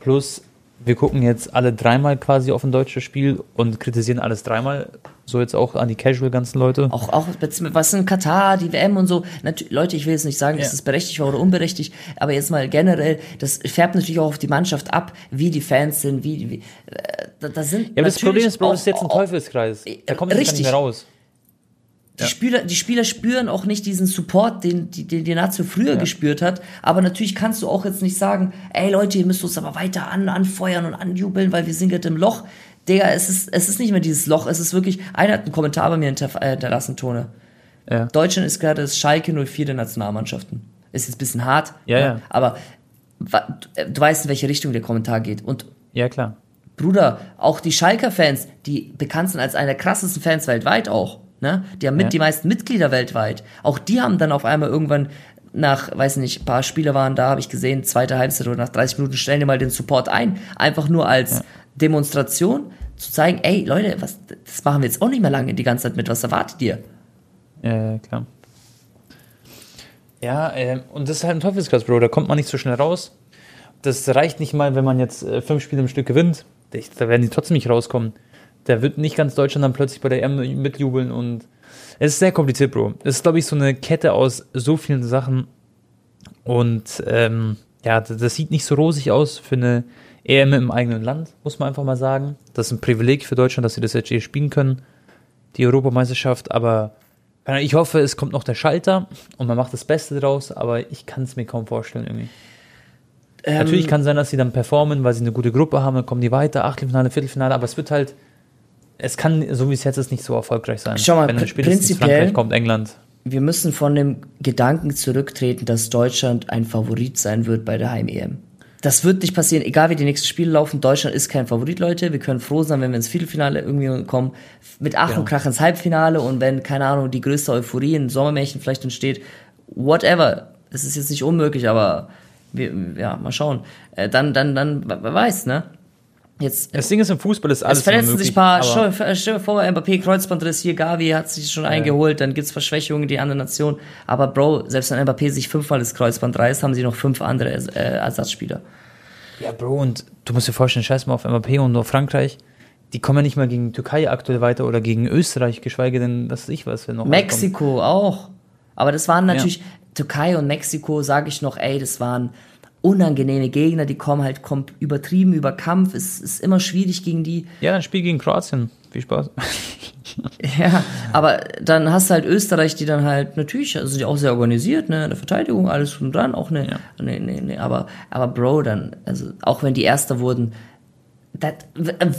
Speaker 1: Plus, wir gucken jetzt alle dreimal quasi auf ein deutsches Spiel und kritisieren alles dreimal. So jetzt auch an die Casual ganzen Leute.
Speaker 2: Auch, auch was in Katar, die WM und so. Natürlich, Leute, ich will jetzt nicht sagen, dass
Speaker 1: Ja.
Speaker 2: es berechtigt war oder unberechtigt, aber jetzt mal generell, das färbt natürlich auch auf die Mannschaft ab, wie die Fans sind, wie, wie äh, da, da sind
Speaker 1: Ja, aber das Problem ist, Bro, das ist jetzt ein Teufelskreis. Da kommt es gar nicht
Speaker 2: Richtig.
Speaker 1: mehr raus.
Speaker 2: Die, Spieler, die Spieler spüren auch nicht diesen Support, den die, den die Nazio früher gespürt hat. Aber natürlich kannst du auch jetzt nicht sagen, ey Leute, ihr müsst uns aber weiter an, anfeuern und anjubeln, weil wir sind gerade im Loch. Digga, es ist, es ist nicht mehr dieses Loch, es ist wirklich, einer hat einen Kommentar bei mir äh, hinterlassen, Tone.
Speaker 1: Ja.
Speaker 2: Deutschland ist gerade das Schalke 04 der Nationalmannschaften. Ist jetzt ein bisschen hart,
Speaker 1: Ja, ja.
Speaker 2: aber du weißt, in welche Richtung der Kommentar geht. Und
Speaker 1: Ja, klar.
Speaker 2: Bruder, auch die Schalker-Fans, die bekannt sind als einer der krassesten Fans weltweit auch, ne? Die haben mit
Speaker 1: Ja.
Speaker 2: die meisten Mitglieder weltweit. Auch die haben dann auf einmal irgendwann nach, weiß nicht, ein paar Spieler waren da, habe ich gesehen, zweite Halbzeit oder nach 30 Minuten stellen die mal den Support ein. Einfach nur als Demonstration, zu zeigen, ey, Leute, was, das machen wir jetzt auch nicht mehr lange die ganze Zeit mit, was erwartet ihr?
Speaker 1: Ja, klar. Ja, äh, und das ist halt ein Teufelskreis, Bro, da kommt man nicht so schnell raus. Das reicht nicht mal, wenn man jetzt äh, fünf Spiele im Stück gewinnt. Da werden die trotzdem nicht rauskommen. Da wird nicht ganz Deutschland dann plötzlich bei der EM mitjubeln und es ist sehr kompliziert, Bro. Es ist, glaube ich, so eine Kette aus so vielen Sachen und ähm, ja, das sieht nicht so rosig aus für eine EM im eigenen Land, muss man einfach mal sagen. Das ist ein Privileg für Deutschland, dass sie das jetzt hier spielen können, die Europameisterschaft, aber ich hoffe, es kommt noch der Schalter und man macht das Beste draus, aber ich kann es mir kaum vorstellen irgendwie. Ähm, Natürlich kann es sein, dass sie dann performen, weil sie eine gute Gruppe haben, dann kommen die weiter, Achtelfinale, Viertelfinale, aber es wird halt, es kann, so wie es jetzt ist, nicht so erfolgreich sein.
Speaker 2: Schau mal, Wenn dann spätestens
Speaker 1: Frankreich kommt, England.
Speaker 2: Wir müssen von dem Gedanken zurücktreten, dass Deutschland ein Favorit sein wird bei der Heim-EM. Das wird nicht passieren, egal wie die nächsten Spiele laufen. Deutschland ist kein Favorit, Leute. Wir können froh sein, wenn wir ins Viertelfinale irgendwie kommen. Mit Ach ja. und Krach ins Halbfinale und wenn, keine Ahnung, die größte Euphorie in Sommermärchen vielleicht entsteht. Whatever. Es ist jetzt nicht unmöglich, aber wir, ja, mal schauen. Äh, dann, dann, dann, wer weiß, ne?
Speaker 1: Jetzt, das Ding ist, im Fußball ist alles
Speaker 2: Es verletzen möglich, sich ein paar, stell, stell dir vor, Mbappé Kreuzbandriss, hier Gavi hat sich schon ja. eingeholt, dann gibt's Verschwächungen in die anderen Nationen. Aber Bro, selbst wenn Mbappé sich fünfmal das Kreuzband reißt, haben sie noch fünf andere äh, Ersatzspieler.
Speaker 1: Ja, Bro, und du musst dir vorstellen, scheiß mal auf Mbappé und nur Frankreich. Die kommen ja nicht mal gegen Türkei aktuell weiter oder gegen Österreich, geschweige denn, was weiß ich was, wenn noch.
Speaker 2: Mexiko auch. Aber das waren natürlich, ja. Türkei und Mexiko, sage ich noch, ey, das waren unangenehme Gegner, die kommen halt kommt übertrieben über Kampf, es ist immer schwierig gegen die.
Speaker 1: Ja, dann spiel gegen Kroatien. Viel Spaß.
Speaker 2: ja, aber dann hast du halt Österreich, die dann halt natürlich, also die auch sehr organisiert, ne, in der Verteidigung, alles und dran, auch ne, ja. ne, ne, ne, aber, aber Bro, dann, also auch wenn die Erster wurden, dat,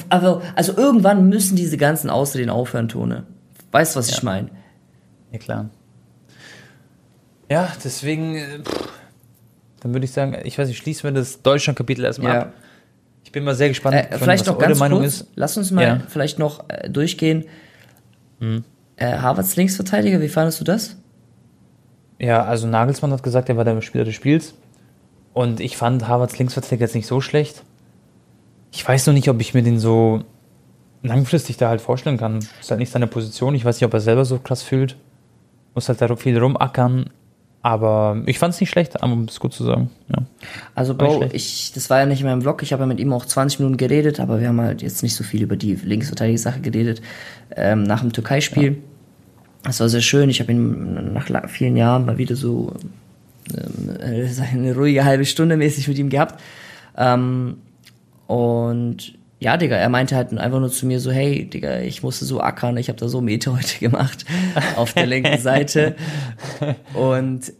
Speaker 2: also, also irgendwann müssen diese ganzen Ausreden aufhören, Tone. Weißt du, was ja. ich meine?
Speaker 1: Ja, klar. Ja, deswegen, äh, pff, dann würde ich sagen, ich weiß nicht, schließen wir das Deutschland-Kapitel erstmal ja. ab. Ich bin mal sehr gespannt,
Speaker 2: äh, vielleicht noch ganz Meinung kurz, ist. Lass uns mal ja. vielleicht noch äh, durchgehen. Hm. Äh, Harvards Linksverteidiger, wie fandest du das?
Speaker 1: Ja, also Nagelsmann hat gesagt, er war der Spieler des Spiels. Und ich fand Harvards Linksverteidiger jetzt nicht so schlecht. Ich weiß noch nicht, ob ich mir den so langfristig da halt vorstellen kann. Ist halt nicht seine Position. Ich weiß nicht, ob er selber so krass fühlt. Muss halt da viel rumackern. Aber ich fand es nicht schlecht, um es gut zu sagen. Ja.
Speaker 2: Also Bro, ich, das war ja nicht in meinem Vlog, ich habe ja mit ihm auch 20 Minuten geredet, aber wir haben halt jetzt nicht so viel über die Linksverteidiger-Sache geredet. Ähm, nach dem Türkei-Spiel. Ja. Das war sehr schön. Ich habe ihn nach vielen Jahren mal wieder so ähm, eine ruhige halbe Stunde mäßig mit ihm gehabt. Ähm, und ja, Digga, er meinte halt einfach nur zu mir so, hey, Digga, ich musste so ackern, ich habe da so Meter heute gemacht auf der linken Seite. Und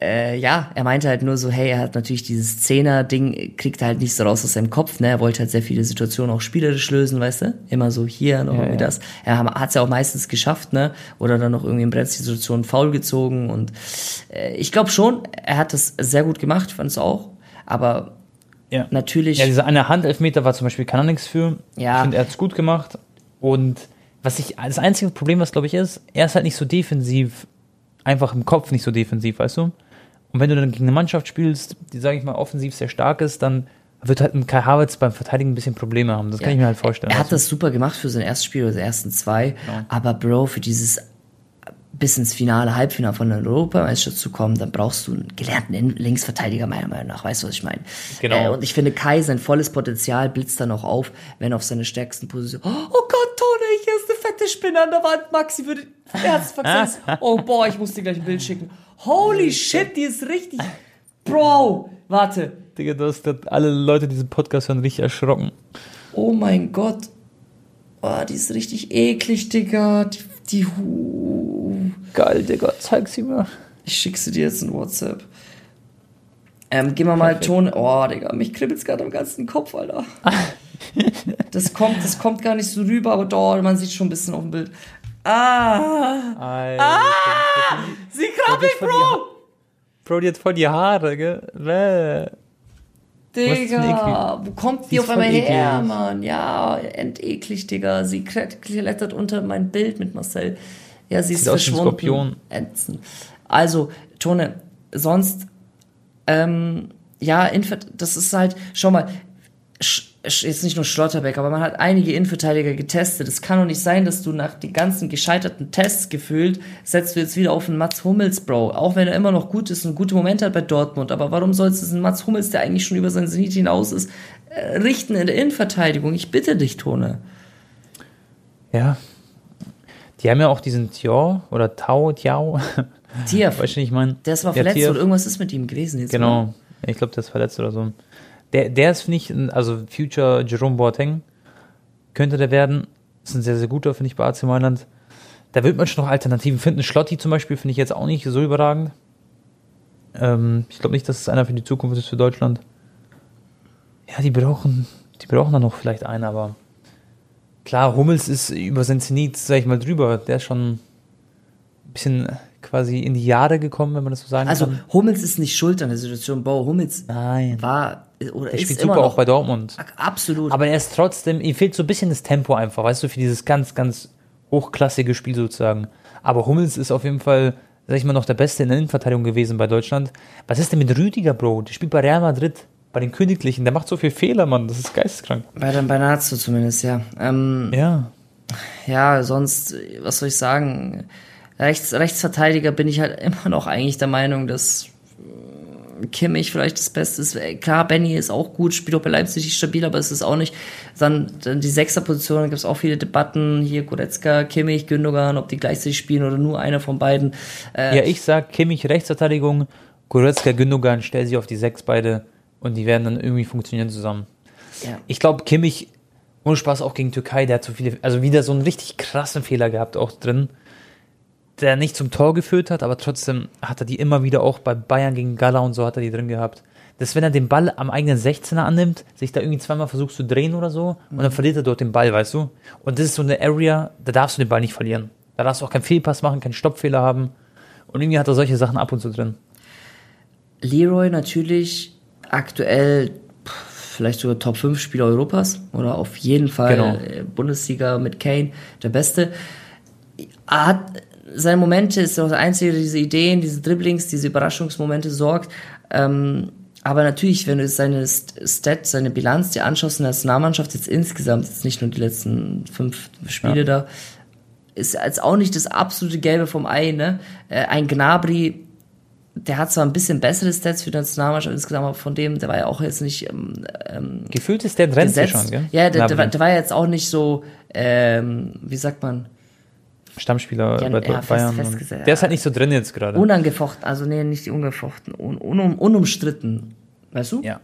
Speaker 2: äh, ja, er meinte halt nur so, hey, er hat natürlich dieses Zehner-Ding, kriegt er halt nicht so raus aus seinem Kopf, ne? Er wollte halt sehr viele Situationen auch spielerisch lösen, weißt du? Immer so hier noch ja, irgendwie ja. das. Er hat es ja auch meistens geschafft, ne? Oder dann noch irgendwie in Bremssituationen faul gezogen. Und äh, ich glaube schon, er hat das sehr gut gemacht, fand es auch. Aber ja. Natürlich.
Speaker 1: Ja, dieser eine Handelfmeter war zum Beispiel, kann er nichts für. Ja. Ich finde, er hat es gut gemacht. Und was ich, das einzige Problem, was glaube ich ist, er ist halt nicht so defensiv, einfach im Kopf nicht so defensiv, weißt du? Und wenn du dann gegen eine Mannschaft spielst, die, sage ich mal, offensiv sehr stark ist, dann wird halt ein Kai Havertz beim Verteidigen ein bisschen Probleme haben. Das kann ich mir halt vorstellen.
Speaker 2: Er hat das super gemacht für sein erstes Spiel oder seine ersten zwei. Genau. Aber Bro, für dieses bis ins Finale, Halbfinale von der Europameisterschaft zu kommen, dann brauchst du einen gelernten Linksverteidiger, meiner Meinung nach. Weißt du, was ich meine? Genau. Äh, und ich finde, Kai, sein volles Potenzial blitzt dann auch auf, wenn auf seine stärksten Position. Oh Gott, Tone, hier ist eine fette Spinne an der Wand. Maxi würde Herzinfarkt. oh boah, ich muss dir gleich ein Bild schicken. Holy shit, die ist richtig. Bro, warte.
Speaker 1: Digga, du hast alle Leute, die diesen Podcast hören, richtig erschrocken.
Speaker 2: Oh mein Gott. Oh, die ist richtig eklig, Digga. Die, die.
Speaker 1: Geil, Digga. Zeig sie mir.
Speaker 2: Ich schick sie dir jetzt in WhatsApp. Ähm, gehen wir mal Perfekt. Ton. Oh, Digga, mich kribbelt's gerade am ganzen Kopf, Alter. das kommt, das kommt gar nicht so rüber, aber doch, man sieht schon ein bisschen auf dem Bild. Ah! Alter, ah! Sie krabbelt, Bro!
Speaker 1: Bro, die hat voll die Haare, gell? Bäh.
Speaker 2: Digga, wo kommt die auf einmal her, Mann? Ja, enteklig, Digga. Sie klettert unter mein Bild mit Marcel. Ja, sie ist Sieht verschwunden. Ätzend. Also, Tone, sonst, ähm, ja, das ist halt, schau mal, jetzt nicht nur Schlotterbeck, aber man hat einige Innenverteidiger getestet. Es kann doch nicht sein, dass du nach den ganzen gescheiterten Tests gefühlt, setzt du jetzt wieder auf einen Mats Hummels, Bro. Auch wenn er immer noch gut ist und gute Momente hat bei Dortmund. Aber warum sollst du einen Mats Hummels, der eigentlich schon über sein Zenit hinaus ist, äh, richten in der Innenverteidigung? Ich bitte dich, Tone.
Speaker 1: Ja. Die haben ja auch diesen Tiao oder Tao, Tiao.
Speaker 2: Tiaf.
Speaker 1: Weißt du, ich meine?
Speaker 2: Der ist mal verletzt oder irgendwas ist mit ihm gewesen jetzt.
Speaker 1: Genau.
Speaker 2: Mal.
Speaker 1: Ich glaube, der ist verletzt oder so. Der, der ist, finde ich, also Future Jerome Boateng könnte der werden. Ist ein sehr, sehr guter, finde ich, bei AC Mailand. Da wird man schon noch Alternativen finden. Schlotti zum Beispiel finde ich jetzt auch nicht so überragend. Ähm, ich glaube nicht, dass es einer für die Zukunft ist für Deutschland. Ja, die brauchen, die brauchen da noch vielleicht einen, aber klar, Hummels ist über sein Zenit, sag ich mal, drüber. Der ist schon ein bisschen quasi in die Jahre gekommen, wenn man das so sagen
Speaker 2: Also
Speaker 1: kann.
Speaker 2: Hummels ist nicht schuld an der Situation. Bo Hummels
Speaker 1: Nein.
Speaker 2: war oder
Speaker 1: Der spielt
Speaker 2: immer
Speaker 1: super
Speaker 2: noch
Speaker 1: auch bei Dortmund.
Speaker 2: absolut.
Speaker 1: Aber er ist trotzdem, ihm fehlt so ein bisschen das Tempo einfach, weißt du, für dieses ganz, ganz hochklassige Spiel sozusagen. Aber Hummels ist auf jeden Fall, sag ich mal, noch der Beste in der Innenverteidigung gewesen bei Deutschland. Was ist denn mit Rüdiger, Bro? Der spielt bei Real Madrid, bei den Königlichen. Der macht so viel Fehler, Mann. Das ist geisteskrank.
Speaker 2: bei der bei Nazio zumindest, ja. Ähm,
Speaker 1: Ja.
Speaker 2: ja, sonst, was soll ich sagen? Rechts, Rechtsverteidiger bin ich halt immer noch eigentlich der Meinung, dass äh, Kimmich vielleicht das Beste ist. Äh, Klar, Benny ist auch gut, spielt auch bei Leipzig stabil, aber es ist auch nicht. Dann, dann die Sechserposition, da gibt es auch viele Debatten. Hier Goretzka, Kimmich, Gündogan, ob die gleichzeitig spielen oder nur einer von beiden. Äh,
Speaker 1: Ja, ich sag Kimmich Rechtsverteidigung, Goretzka, Gündogan, stell sie auf die sechs beide und die werden dann irgendwie funktionieren zusammen.
Speaker 2: ja.
Speaker 1: Ich glaube, Kimmich, ohne Spaß auch gegen Türkei, der hat so viele, also wieder so einen richtig krassen Fehler gehabt auch drin, der nicht zum Tor geführt hat, aber trotzdem hat er die immer wieder auch bei Bayern gegen Gala und so hat er die drin gehabt. Dass wenn er den Ball am eigenen 16er annimmt, sich da irgendwie zweimal versucht zu drehen oder so und dann verliert er dort den Ball, weißt du? Und das ist so eine Area, da darfst du den Ball nicht verlieren. Da darfst du auch keinen Fehlpass machen, keinen Stoppfehler haben. Und irgendwie hat er solche Sachen ab und zu drin.
Speaker 2: Leroy natürlich aktuell vielleicht sogar Top 5 Spieler Europas oder auf jeden Fall
Speaker 1: Genau.
Speaker 2: äh, Bundesliga mit Kane der Beste. Er hat seine Momente, ist auch der Einzige, der diese Ideen, diese Dribblings, diese Überraschungsmomente sorgt. Ähm, aber natürlich, wenn du jetzt seine St- Stats, seine Bilanz dir anschaust in der Nationalmannschaft jetzt insgesamt, jetzt nicht nur die letzten fünf Spiele da, ist jetzt auch nicht das absolute Gelbe vom Ei, ne? Äh, ein Gnabry, der hat zwar ein bisschen bessere Stats für die Nationalmannschaft insgesamt, aber von dem, der war ja auch jetzt nicht ähm, ähm,
Speaker 1: Gefühlt ist der
Speaker 2: gesetzt.
Speaker 1: schon, gell?
Speaker 2: Ja, der, der, der war jetzt auch nicht so, ähm, wie sagt man,
Speaker 1: Stammspieler
Speaker 2: Ja,
Speaker 1: bei
Speaker 2: ja, fest-
Speaker 1: Bayern. und der ist
Speaker 2: ja.
Speaker 1: halt nicht so drin jetzt gerade.
Speaker 2: unangefochten, also nee, nicht die ungefochten, un, unum, unumstritten, weißt du?
Speaker 1: Ja.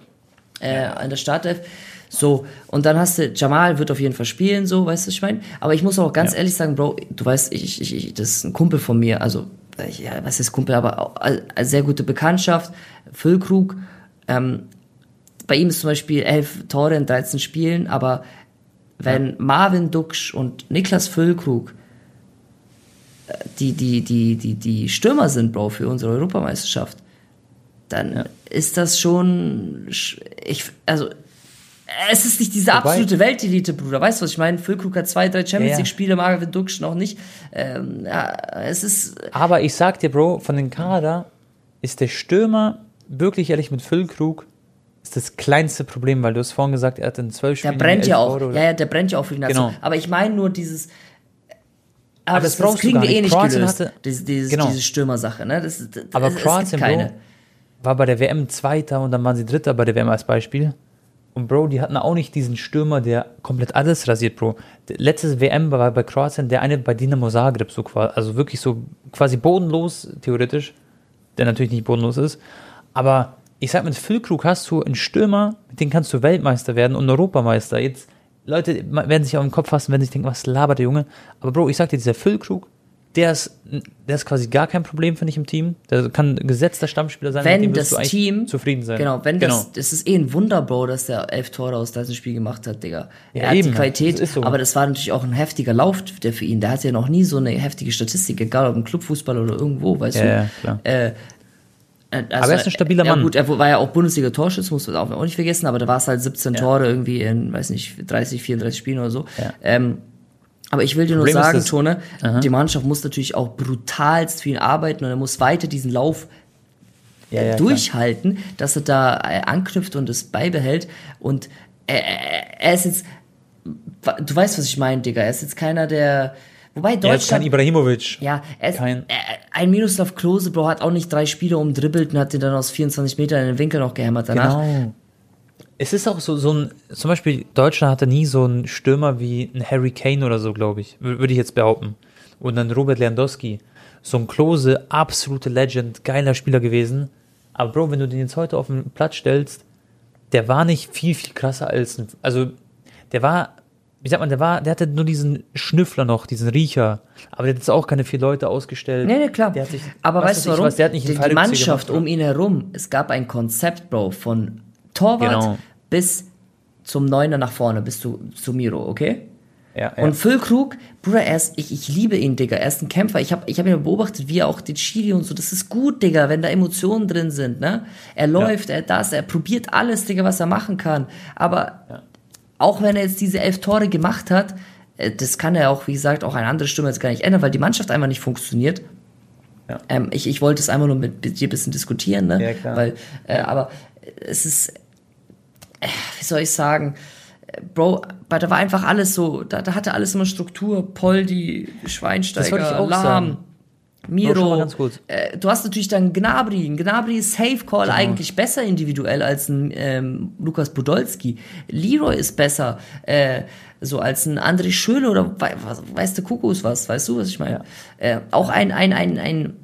Speaker 2: äh, an der Startelf. So, und dann hast du, Jamal wird auf jeden Fall spielen, so, weißt du, was ich meine? Aber ich muss auch ganz
Speaker 1: Ja.
Speaker 2: ehrlich sagen, Bro, du weißt, ich, ich, ich, das ist ein Kumpel von mir, also, ja, was ist Kumpel, aber eine sehr gute Bekanntschaft, Füllkrug, ähm, bei ihm ist zum Beispiel elf Tore in 13 Spielen, aber wenn Marvin Duksch und Niklas Füllkrug äh, die, die, die, die, die Stürmer sind, Bro, für unsere Europameisterschaft, dann ist das schon, sch- ich, also, es ist nicht diese
Speaker 1: Wobei-
Speaker 2: absolute Weltelite, Bruder. Weißt du, was ich meine? Füllkrug hat zwei, drei Champions
Speaker 1: Ja, ja.
Speaker 2: League-Spiele, Marvin Duksch noch nicht. Ähm, ja, es ist,
Speaker 1: Aber ich sag dir, Bro, von den Kader ist der Stürmer wirklich ehrlich mit Füllkrug ist das kleinste Problem, weil du hast vorhin gesagt, er hat in zwölf
Speaker 2: der
Speaker 1: Spielen
Speaker 2: brennt ja auch. Ja, ja, der brennt ja auch für die Nation.
Speaker 1: Genau.
Speaker 2: Aber ich meine nur dieses, aber,
Speaker 1: Aber
Speaker 2: das,
Speaker 1: das
Speaker 2: kriegen wir eh
Speaker 1: nicht. Kroatien
Speaker 2: gelöst.
Speaker 1: hatte-
Speaker 2: diese, diese,
Speaker 1: Genau.
Speaker 2: diese Stürmersache, ne? Das, das,
Speaker 1: Aber
Speaker 2: es, es
Speaker 1: Kroatien,
Speaker 2: gibt keine.
Speaker 1: Bro, war bei der WM Zweiter und dann waren sie Dritter bei der WM als Beispiel. Und Bro, die hatten auch nicht diesen Stürmer, der komplett alles rasiert, Bro. Der letzte WM war bei Kroatien der eine bei Dinamo Zagreb, so quasi, also wirklich so quasi bodenlos, theoretisch, der natürlich nicht bodenlos ist. Aber ich sag, mit Füllkrug hast du einen Stürmer, mit dem kannst du Weltmeister werden und Europameister. Jetzt, Leute werden sich auf den Kopf fassen, wenn sie sich denken, was labert der Junge. Aber Bro, ich sag dir, dieser Füllkrug, der ist, der ist quasi gar kein Problem, finde ich, im Team. Der kann gesetzter Stammspieler sein,
Speaker 2: wenn
Speaker 1: mit dem
Speaker 2: das
Speaker 1: du
Speaker 2: Team
Speaker 1: zufrieden sein.
Speaker 2: Genau, wenn das, das ist eh ein Wunder, Bro, dass der elf Tore aus diesem Spiel gemacht hat, Digga.
Speaker 1: Ja,
Speaker 2: er hat
Speaker 1: eben,
Speaker 2: die Qualität,
Speaker 1: so.
Speaker 2: aber das war natürlich auch ein heftiger Lauf, der für ihn. Der hatte ja noch nie so eine heftige Statistik, egal ob im Clubfußball oder irgendwo, weißt
Speaker 1: Ja,
Speaker 2: du.
Speaker 1: ja, klar.
Speaker 2: Äh, also,
Speaker 1: Aber er ist ein stabiler
Speaker 2: ja,
Speaker 1: Mann.
Speaker 2: gut, er war ja auch Bundesliga-Torschütz, muss man auch nicht vergessen, aber da war es halt 17 Tore irgendwie in, weiß nicht, 30, 34 Spielen oder so.
Speaker 1: Ja.
Speaker 2: Ähm, aber ich will dir nur
Speaker 1: Problem
Speaker 2: sagen,
Speaker 1: das-
Speaker 2: Tone, die Mannschaft muss natürlich auch brutalst viel arbeiten und er muss weiter diesen Lauf
Speaker 1: Ja, ja, klar.
Speaker 2: durchhalten, dass er da äh, anknüpft und es beibehält. Und er, er, er ist jetzt, du weißt, was ich meine, Digga. Er ist jetzt keiner, der, wobei
Speaker 1: Er ist kein
Speaker 2: Deutschland,
Speaker 1: Ibrahimovic.
Speaker 2: ja, er ist,
Speaker 1: kein-
Speaker 2: äh, ein Miroslav Klose, Bro, hat auch nicht drei Spiele umdribbelt und hat den dann aus 24 Metern in den Winkel noch gehämmert danach.
Speaker 1: Genau. Es ist auch so, so ein, zum Beispiel, Deutschland hatte nie so einen Stürmer wie ein Harry Kane oder so, glaube ich. Wür- Würde ich jetzt behaupten. Und dann Robert Lewandowski. So ein Klose, absolute Legend, geiler Spieler gewesen. Aber Bro, wenn du den jetzt heute auf den Platz stellst, der war nicht viel, viel krasser als ein, also, der war, wie sagt man, der war, der hatte nur diesen Schnüffler noch, diesen Riecher. Aber der hat jetzt auch keine vier Leute ausgestellt.
Speaker 2: Nee, nee, klar.
Speaker 1: Der hat sich,
Speaker 2: Aber
Speaker 1: was
Speaker 2: weißt
Speaker 1: weiß
Speaker 2: du warum?
Speaker 1: Was, der hat nicht
Speaker 2: die, die Mannschaft
Speaker 1: gemacht,
Speaker 2: um ihn herum, es gab ein Konzept, Bro, von Torwart
Speaker 1: Genau.
Speaker 2: bis zum Neuner nach vorne, bis zu, zu Miro, okay?
Speaker 1: Ja, ja.
Speaker 2: Und Füllkrug, Bruder, er ist, ich, ich liebe ihn, Digga. Er ist ein Kämpfer. Ich habe ich hab ihn beobachtet, wie er auch den Schiri und so. Das ist gut, Digga, wenn da Emotionen drin sind, ne? Er läuft, er das, er probiert alles, Digga, was er machen kann. Aber auch wenn er jetzt diese elf Tore gemacht hat, äh, das kann er auch, wie gesagt, auch eine andere Stimme jetzt gar nicht ändern, weil die Mannschaft einfach nicht funktioniert.
Speaker 1: Ja.
Speaker 2: Ähm, ich, ich wollte es einfach nur mit, dir ein bisschen diskutieren, ne?
Speaker 1: Ja, klar.
Speaker 2: Weil, äh, aber es ist, wie soll ich sagen, Bro, da war einfach alles so, da, da hatte alles immer Struktur, Poldi, Schweinsteiger, Lahm, Miro.
Speaker 1: ganz kurz.
Speaker 2: Äh, du hast natürlich dann Gnabry. Ein Gnabry ist Safe Call
Speaker 1: Genau.
Speaker 2: eigentlich besser individuell als ein ähm, Lukas Podolski. Leroy ist besser äh, so als ein André Schöle oder wei was, weiß der Kuckuck was, weißt du, was ich meine? Äh, auch ein, ein, ein, ein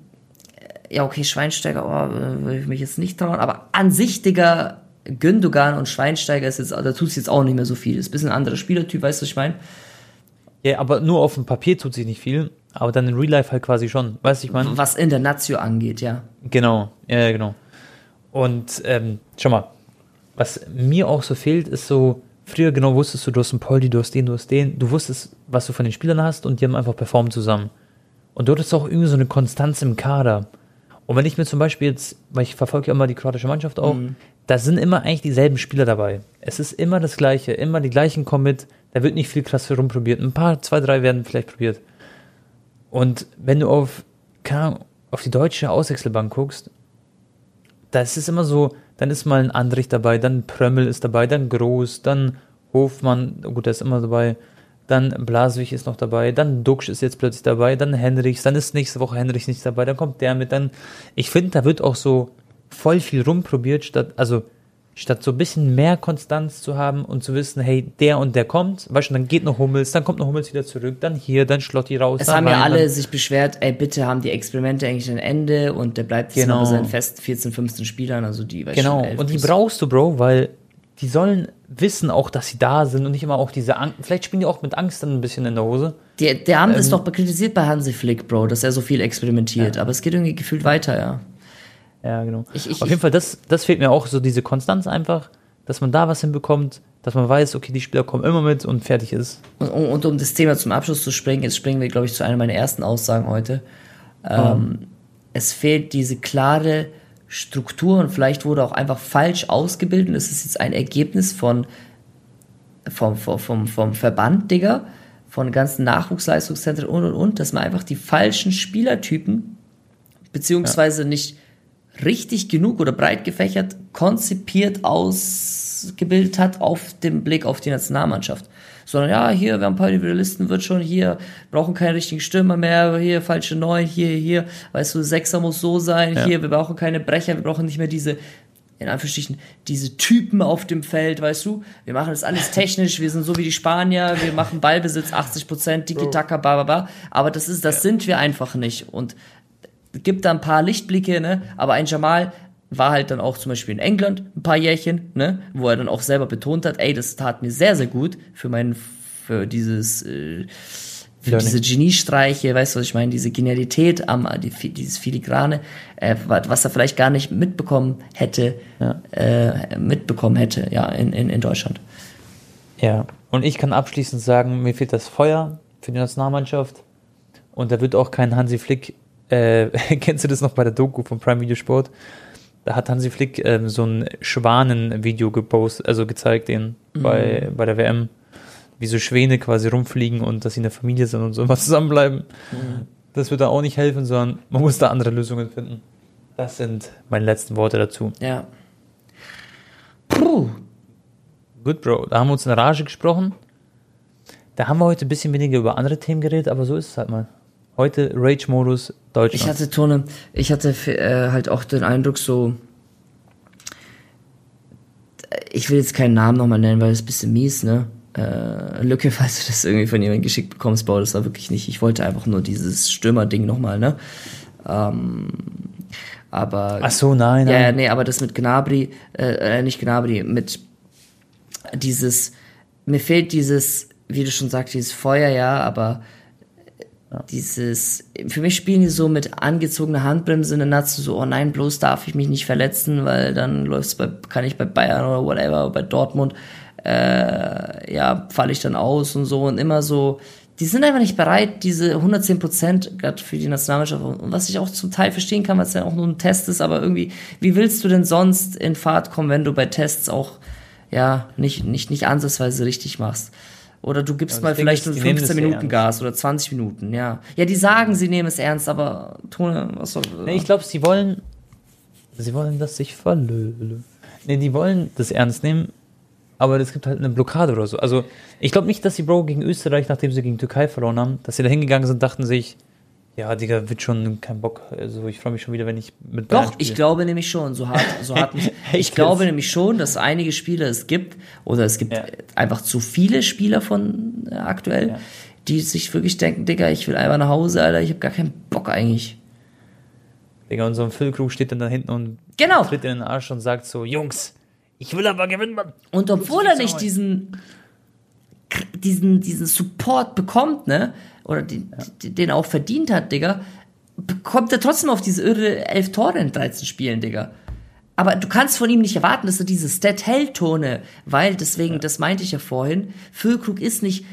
Speaker 2: äh, ja okay, Schweinsteiger, oh, würde ich mich jetzt nicht trauen, aber an sich, Digga, Gündogan und Schweinsteiger ist jetzt, da tut es jetzt auch nicht mehr so viel. Ist ein bisschen ein anderer Spielertyp, weißt du, was ich meine?
Speaker 1: Ja, aber nur auf dem Papier tut sich nicht viel, aber dann in Real Life halt quasi schon. Weißt du, ich meine?
Speaker 2: Was in der Nazio angeht, ja.
Speaker 1: Genau, ja, genau. Und ähm, schau mal, was mir auch so fehlt, ist so, früher genau wusstest du, du hast einen Poldi, du hast den, du hast den, du wusstest, was du von den Spielern hast und die haben einfach performt zusammen. Und du hattest auch irgendwie so eine Konstanz im Kader. Und wenn ich mir zum Beispiel jetzt, weil ich verfolge ja immer die kroatische Mannschaft auch, da sind immer eigentlich dieselben Spieler dabei. Es ist immer das Gleiche, immer die gleichen kommen mit, da wird nicht viel krass rumprobiert. Ein paar, zwei, drei werden vielleicht probiert. Und wenn du auf, keine auf die deutsche Auswechselbank guckst, da ist es immer so, dann ist mal ein Andrich dabei, dann Prömmel ist dabei, dann Groß, dann Hofmann, oh gut, der ist immer dabei, dann Blaswig ist noch dabei, dann Duxch ist jetzt plötzlich dabei, dann Henrichs, dann ist nächste Woche Henrichs nicht dabei, dann kommt der mit, dann, ich finde, da wird auch so voll viel rumprobiert, statt, also, statt so ein bisschen mehr Konstanz zu haben und zu wissen, hey, der und der kommt, weißt du, dann geht noch Hummels, dann kommt noch Hummels wieder zurück, dann hier, dann Schlotti raus.
Speaker 2: Es haben ja alle sich beschwert, ey, bitte haben die Experimente eigentlich ein Ende und der bleibt jetzt
Speaker 1: Genau.
Speaker 2: noch bei seinen fest 14, 15 Spielern, also die, weiß
Speaker 1: Genau,
Speaker 2: schon,
Speaker 1: und die brauchst du, Bro, weil die sollen wissen auch, dass sie da sind und nicht immer auch diese Angst. Vielleicht spielen die auch mit Angst dann ein bisschen in der Hose.
Speaker 2: Die, der haben
Speaker 1: Ähm,
Speaker 2: das doch kritisiert bei Hansi Flick, Bro, dass er so viel experimentiert, aber es geht irgendwie gefühlt weiter, ja.
Speaker 1: Ja, genau.
Speaker 2: Ich- ich-
Speaker 1: Auf jeden Fall, das, das fehlt mir auch, so diese Konstanz einfach, dass man da was hinbekommt, dass man weiß, okay, die Spieler kommen immer mit und fertig ist.
Speaker 2: Und, und, und um das Thema zum Abschluss zu springen, jetzt springen wir, glaube ich, zu einer meiner ersten Aussagen heute. Ähm, Es fehlt diese klare Struktur und vielleicht wurde auch einfach falsch ausgebildet. Und es ist jetzt ein Ergebnis von vom, vom, vom, vom Verband, Digga, von ganzen Nachwuchsleistungszentren und und und, dass man einfach die falschen Spielertypen beziehungsweise nicht richtig genug oder breit gefächert konzipiert ausgebildet hat auf den Blick auf die Nationalmannschaft. Sondern ja, hier, wir haben ein paar Individualisten, wird schon hier, brauchen keinen richtigen Stürmer mehr, hier falsche Neun, hier, hier, weißt du, Sechser muss so sein,
Speaker 1: Ja.
Speaker 2: hier, wir brauchen keine Brecher, wir brauchen nicht mehr diese, in Anführungsstrichen, diese Typen auf dem Feld, weißt du, wir machen das alles technisch, wir sind so wie die Spanier, wir machen Ballbesitz 80 Prozent, Tiki-Taka, ba, ba, ba, aber das ist, das sind wir einfach nicht. Und gibt da ein paar Lichtblicke, ne? Aber ein Jamal war halt dann auch zum Beispiel in England ein paar Jährchen, ne? Wo er dann auch selber betont hat, ey, das tat mir sehr, sehr gut für mein, für dieses, äh, für
Speaker 1: Learning.
Speaker 2: diese Geniestreiche, weißt du, was ich meine? Diese Genialität am, die, dieses Filigrane, äh, was er vielleicht gar nicht mitbekommen hätte,
Speaker 1: Ja.
Speaker 2: äh, mitbekommen hätte, ja, in, in, in Deutschland.
Speaker 1: Ja, und ich kann abschließend sagen, mir fehlt das Feuer für die Nationalmannschaft. Und da wird auch kein Hansi Flick, äh, kennst du das noch bei der Doku von Prime Video Sport? Da hat Hansi Flick ähm, so ein Schwanen-Video gepostet, also gezeigt, den bei, bei der WM, wie so Schwäne quasi rumfliegen und dass sie eine Familie sind und so immer zusammenbleiben. Das wird da auch nicht helfen, sondern man muss da andere Lösungen finden. Das sind meine letzten Worte dazu.
Speaker 2: Ja. Puh.
Speaker 1: Gut, Bro. Da haben wir uns in Rage gesprochen. Da haben wir heute ein bisschen weniger über andere Themen geredet, aber so ist es halt mal. Heute Rage-Modus Deutschland.
Speaker 2: Ich hatte Tone, ich hatte äh, halt auch den Eindruck so, ich will jetzt keinen Namen nochmal nennen, weil das ist ein bisschen mies, ne? Äh, Lücke, falls du das irgendwie von jemandem geschickt bekommst, Bro, das war wirklich nicht. Ich wollte einfach nur dieses Stürmer-Ding nochmal, ne? Ähm, aber.
Speaker 1: Ach so, nein, nein.
Speaker 2: Ja, nee, aber das mit Gnabry, äh, äh, nicht Gnabry, mit dieses, mir fehlt dieses, wie du schon sagst, dieses Feuer, ja, aber dieses, für mich spielen die so mit angezogener Handbremse in der Natze, so, oh nein, bloß darf ich mich nicht verletzen, weil dann läuft's bei, kann ich bei Bayern oder whatever, bei Dortmund, äh, ja, falle ich dann aus und so. Und immer so, die sind einfach nicht bereit, diese 110 Prozent gerade für die Nationalmannschaft, und was ich auch zum Teil verstehen kann, was ja auch nur ein Test ist, aber irgendwie, wie willst du denn sonst in Fahrt kommen, wenn du bei Tests auch, ja, nicht, nicht, nicht ansatzweise richtig machst? Oder du gibst
Speaker 1: Ja,
Speaker 2: mal vielleicht nur
Speaker 1: die nehmen
Speaker 2: 15
Speaker 1: es
Speaker 2: Minuten. Gas oder 20 Minuten, ja. Ja, die sagen, sie nehmen es ernst, aber Tone, was soll.
Speaker 1: Nee, ich glaube, sie wollen. Sie wollen, dass ich verlöle. Nee, die wollen das ernst nehmen, aber es gibt halt eine Blockade oder so. Also, ich glaube nicht, dass die Bro gegen Österreich, nachdem sie gegen Türkei verloren haben, dass sie da hingegangen sind, dachten sich, ja, Digga, wird schon kein Bock. Also, ich freue mich schon wieder, wenn ich mit Bayern
Speaker 2: Doch, ich
Speaker 1: spiele.
Speaker 2: glaube nämlich schon, so hart, so hart nicht. Ich glaube nämlich schon, dass einige Spieler es gibt, oder es gibt
Speaker 1: Ja.
Speaker 2: einfach zu viele Spieler von äh, aktuell,
Speaker 1: Ja.
Speaker 2: die sich wirklich denken, Digga, ich will einfach nach Hause, Alter, ich habe gar keinen Bock eigentlich.
Speaker 1: Digga, und so ein Füllkrug steht dann da hinten und
Speaker 2: Genau.
Speaker 1: tritt in den Arsch und sagt so, Jungs, ich will aber gewinnen, Mann.
Speaker 2: Und obwohl er nicht diesen, diesen, diesen Support bekommt, ne, oder den, den er auch verdient hat, Digga, bekommt er trotzdem auf diese irre elf Tore in 13 Spielen, Digga. Aber du kannst von ihm nicht erwarten, dass er diese Stat hält, Tone, weil deswegen, das meinte ich ja vorhin, Füllkrug ist nicht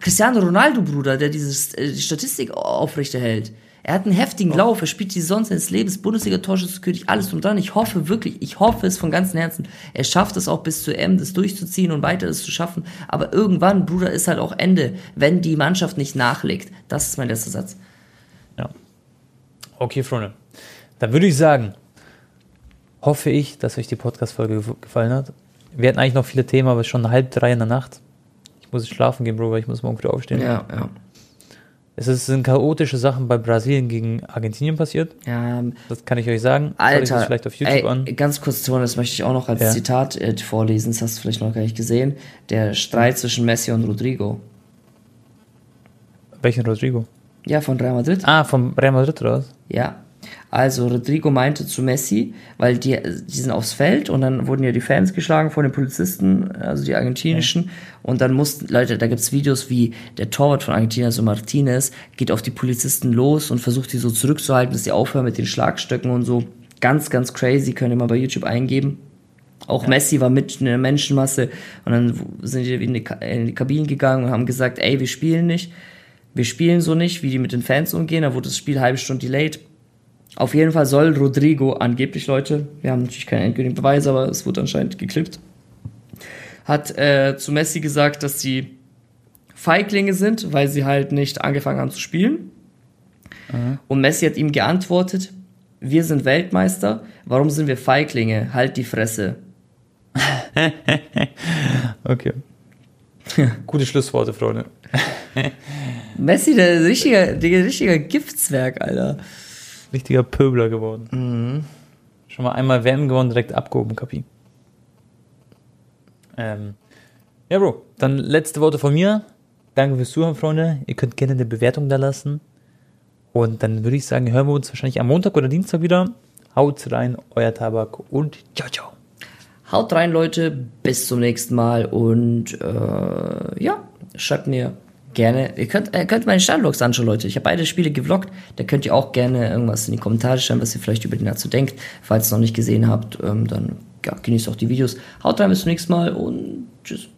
Speaker 2: Cristiano Ronaldo, Bruder, der diese äh, Statistik aufrechterhält. Er hat einen heftigen Lauf, er spielt die sonst seines Lebens, Bundesliga-Torschützenkönig, alles drum dran. Ich hoffe wirklich, ich hoffe es von ganzem Herzen. Er schafft es auch bis zur M, das durchzuziehen und weiter das zu schaffen. Aber irgendwann, Bruder, ist halt auch Ende, wenn die Mannschaft nicht nachlegt. Das ist mein letzter Satz.
Speaker 1: Ja. Okay, Freunde. Dann würde ich sagen, hoffe ich, dass euch die Podcast-Folge gef- gefallen hat. Wir hatten eigentlich noch viele Themen, aber es ist schon halb drei in der Nacht. Ich muss schlafen gehen, Bro, weil ich muss morgen früh aufstehen.
Speaker 2: Ja, ja.
Speaker 1: Es ist- sind chaotische Sachen bei Brasilien gegen Argentinien passiert.
Speaker 2: Ja,
Speaker 1: Das kann ich euch sagen.
Speaker 2: Alter,
Speaker 1: das vielleicht auf YouTube
Speaker 2: ey,
Speaker 1: an.
Speaker 2: ganz kurz, Tone, das möchte ich auch noch als
Speaker 1: Ja.
Speaker 2: Zitat äh, vorlesen, das hast du vielleicht noch gar nicht gesehen. Der Streit zwischen Messi und Rodrigo.
Speaker 1: Welchen Rodrigo?
Speaker 2: Ja, von Real Madrid.
Speaker 1: Ah, vom Real Madrid oder was?
Speaker 2: Ja. Also Rodrigo meinte zu Messi, weil die, die sind aufs Feld und dann wurden ja die Fans geschlagen von den Polizisten, also die argentinischen. Und dann mussten, Leute, da gibt's Videos, wie der Torwart von Argentinien, also Martinez, geht auf die Polizisten los und versucht die so zurückzuhalten, dass die aufhören mit den Schlagstöcken und so. Ganz, ganz crazy, könnt ihr mal bei YouTube eingeben. Auch Messi war mit in der Menschenmasse und dann sind die in die, in die Kabinen gegangen und haben gesagt, ey, wir spielen nicht. Wir spielen so nicht, wie die mit den Fans umgehen. Da wurde das Spiel eine halbe Stunde delayed. Auf jeden Fall soll Rodrigo angeblich, Leute, wir haben natürlich keine endgültigen Beweise, aber es wurde anscheinend geklippt, hat äh, zu Messi gesagt, dass sie Feiglinge sind, weil sie halt nicht angefangen haben zu spielen. Und Messi hat ihm geantwortet, wir sind Weltmeister, warum sind wir Feiglinge? Halt die Fresse.
Speaker 1: Okay. Gute Schlussworte, Freunde.
Speaker 2: Messi, der richtige, der richtige Giftswerk, Alter.
Speaker 1: Richtiger Pöbler geworden. Schon mal einmal WM gewonnen, direkt abgehoben, Kapi. Ähm, ja, Bro, dann letzte Worte von mir. Danke fürs Zuhören, Freunde. Ihr könnt gerne eine Bewertung da lassen. Und dann würde ich sagen, hören wir uns wahrscheinlich am Montag oder Dienstag wieder. Haut rein, euer Tabak und ciao, ciao.
Speaker 2: Haut rein, Leute. Bis zum nächsten Mal. Und äh, ja, schreibt mir gerne. Ihr könnt, ihr könnt meine Startlogs anschauen, Leute. Ich habe beide Spiele gevloggt. Da könnt ihr auch gerne irgendwas in die Kommentare schreiben, was ihr vielleicht über den dazu denkt. Falls ihr es noch nicht gesehen habt, ähm, dann ja, genießt auch die Videos. Haut rein, bis zum nächsten Mal und tschüss.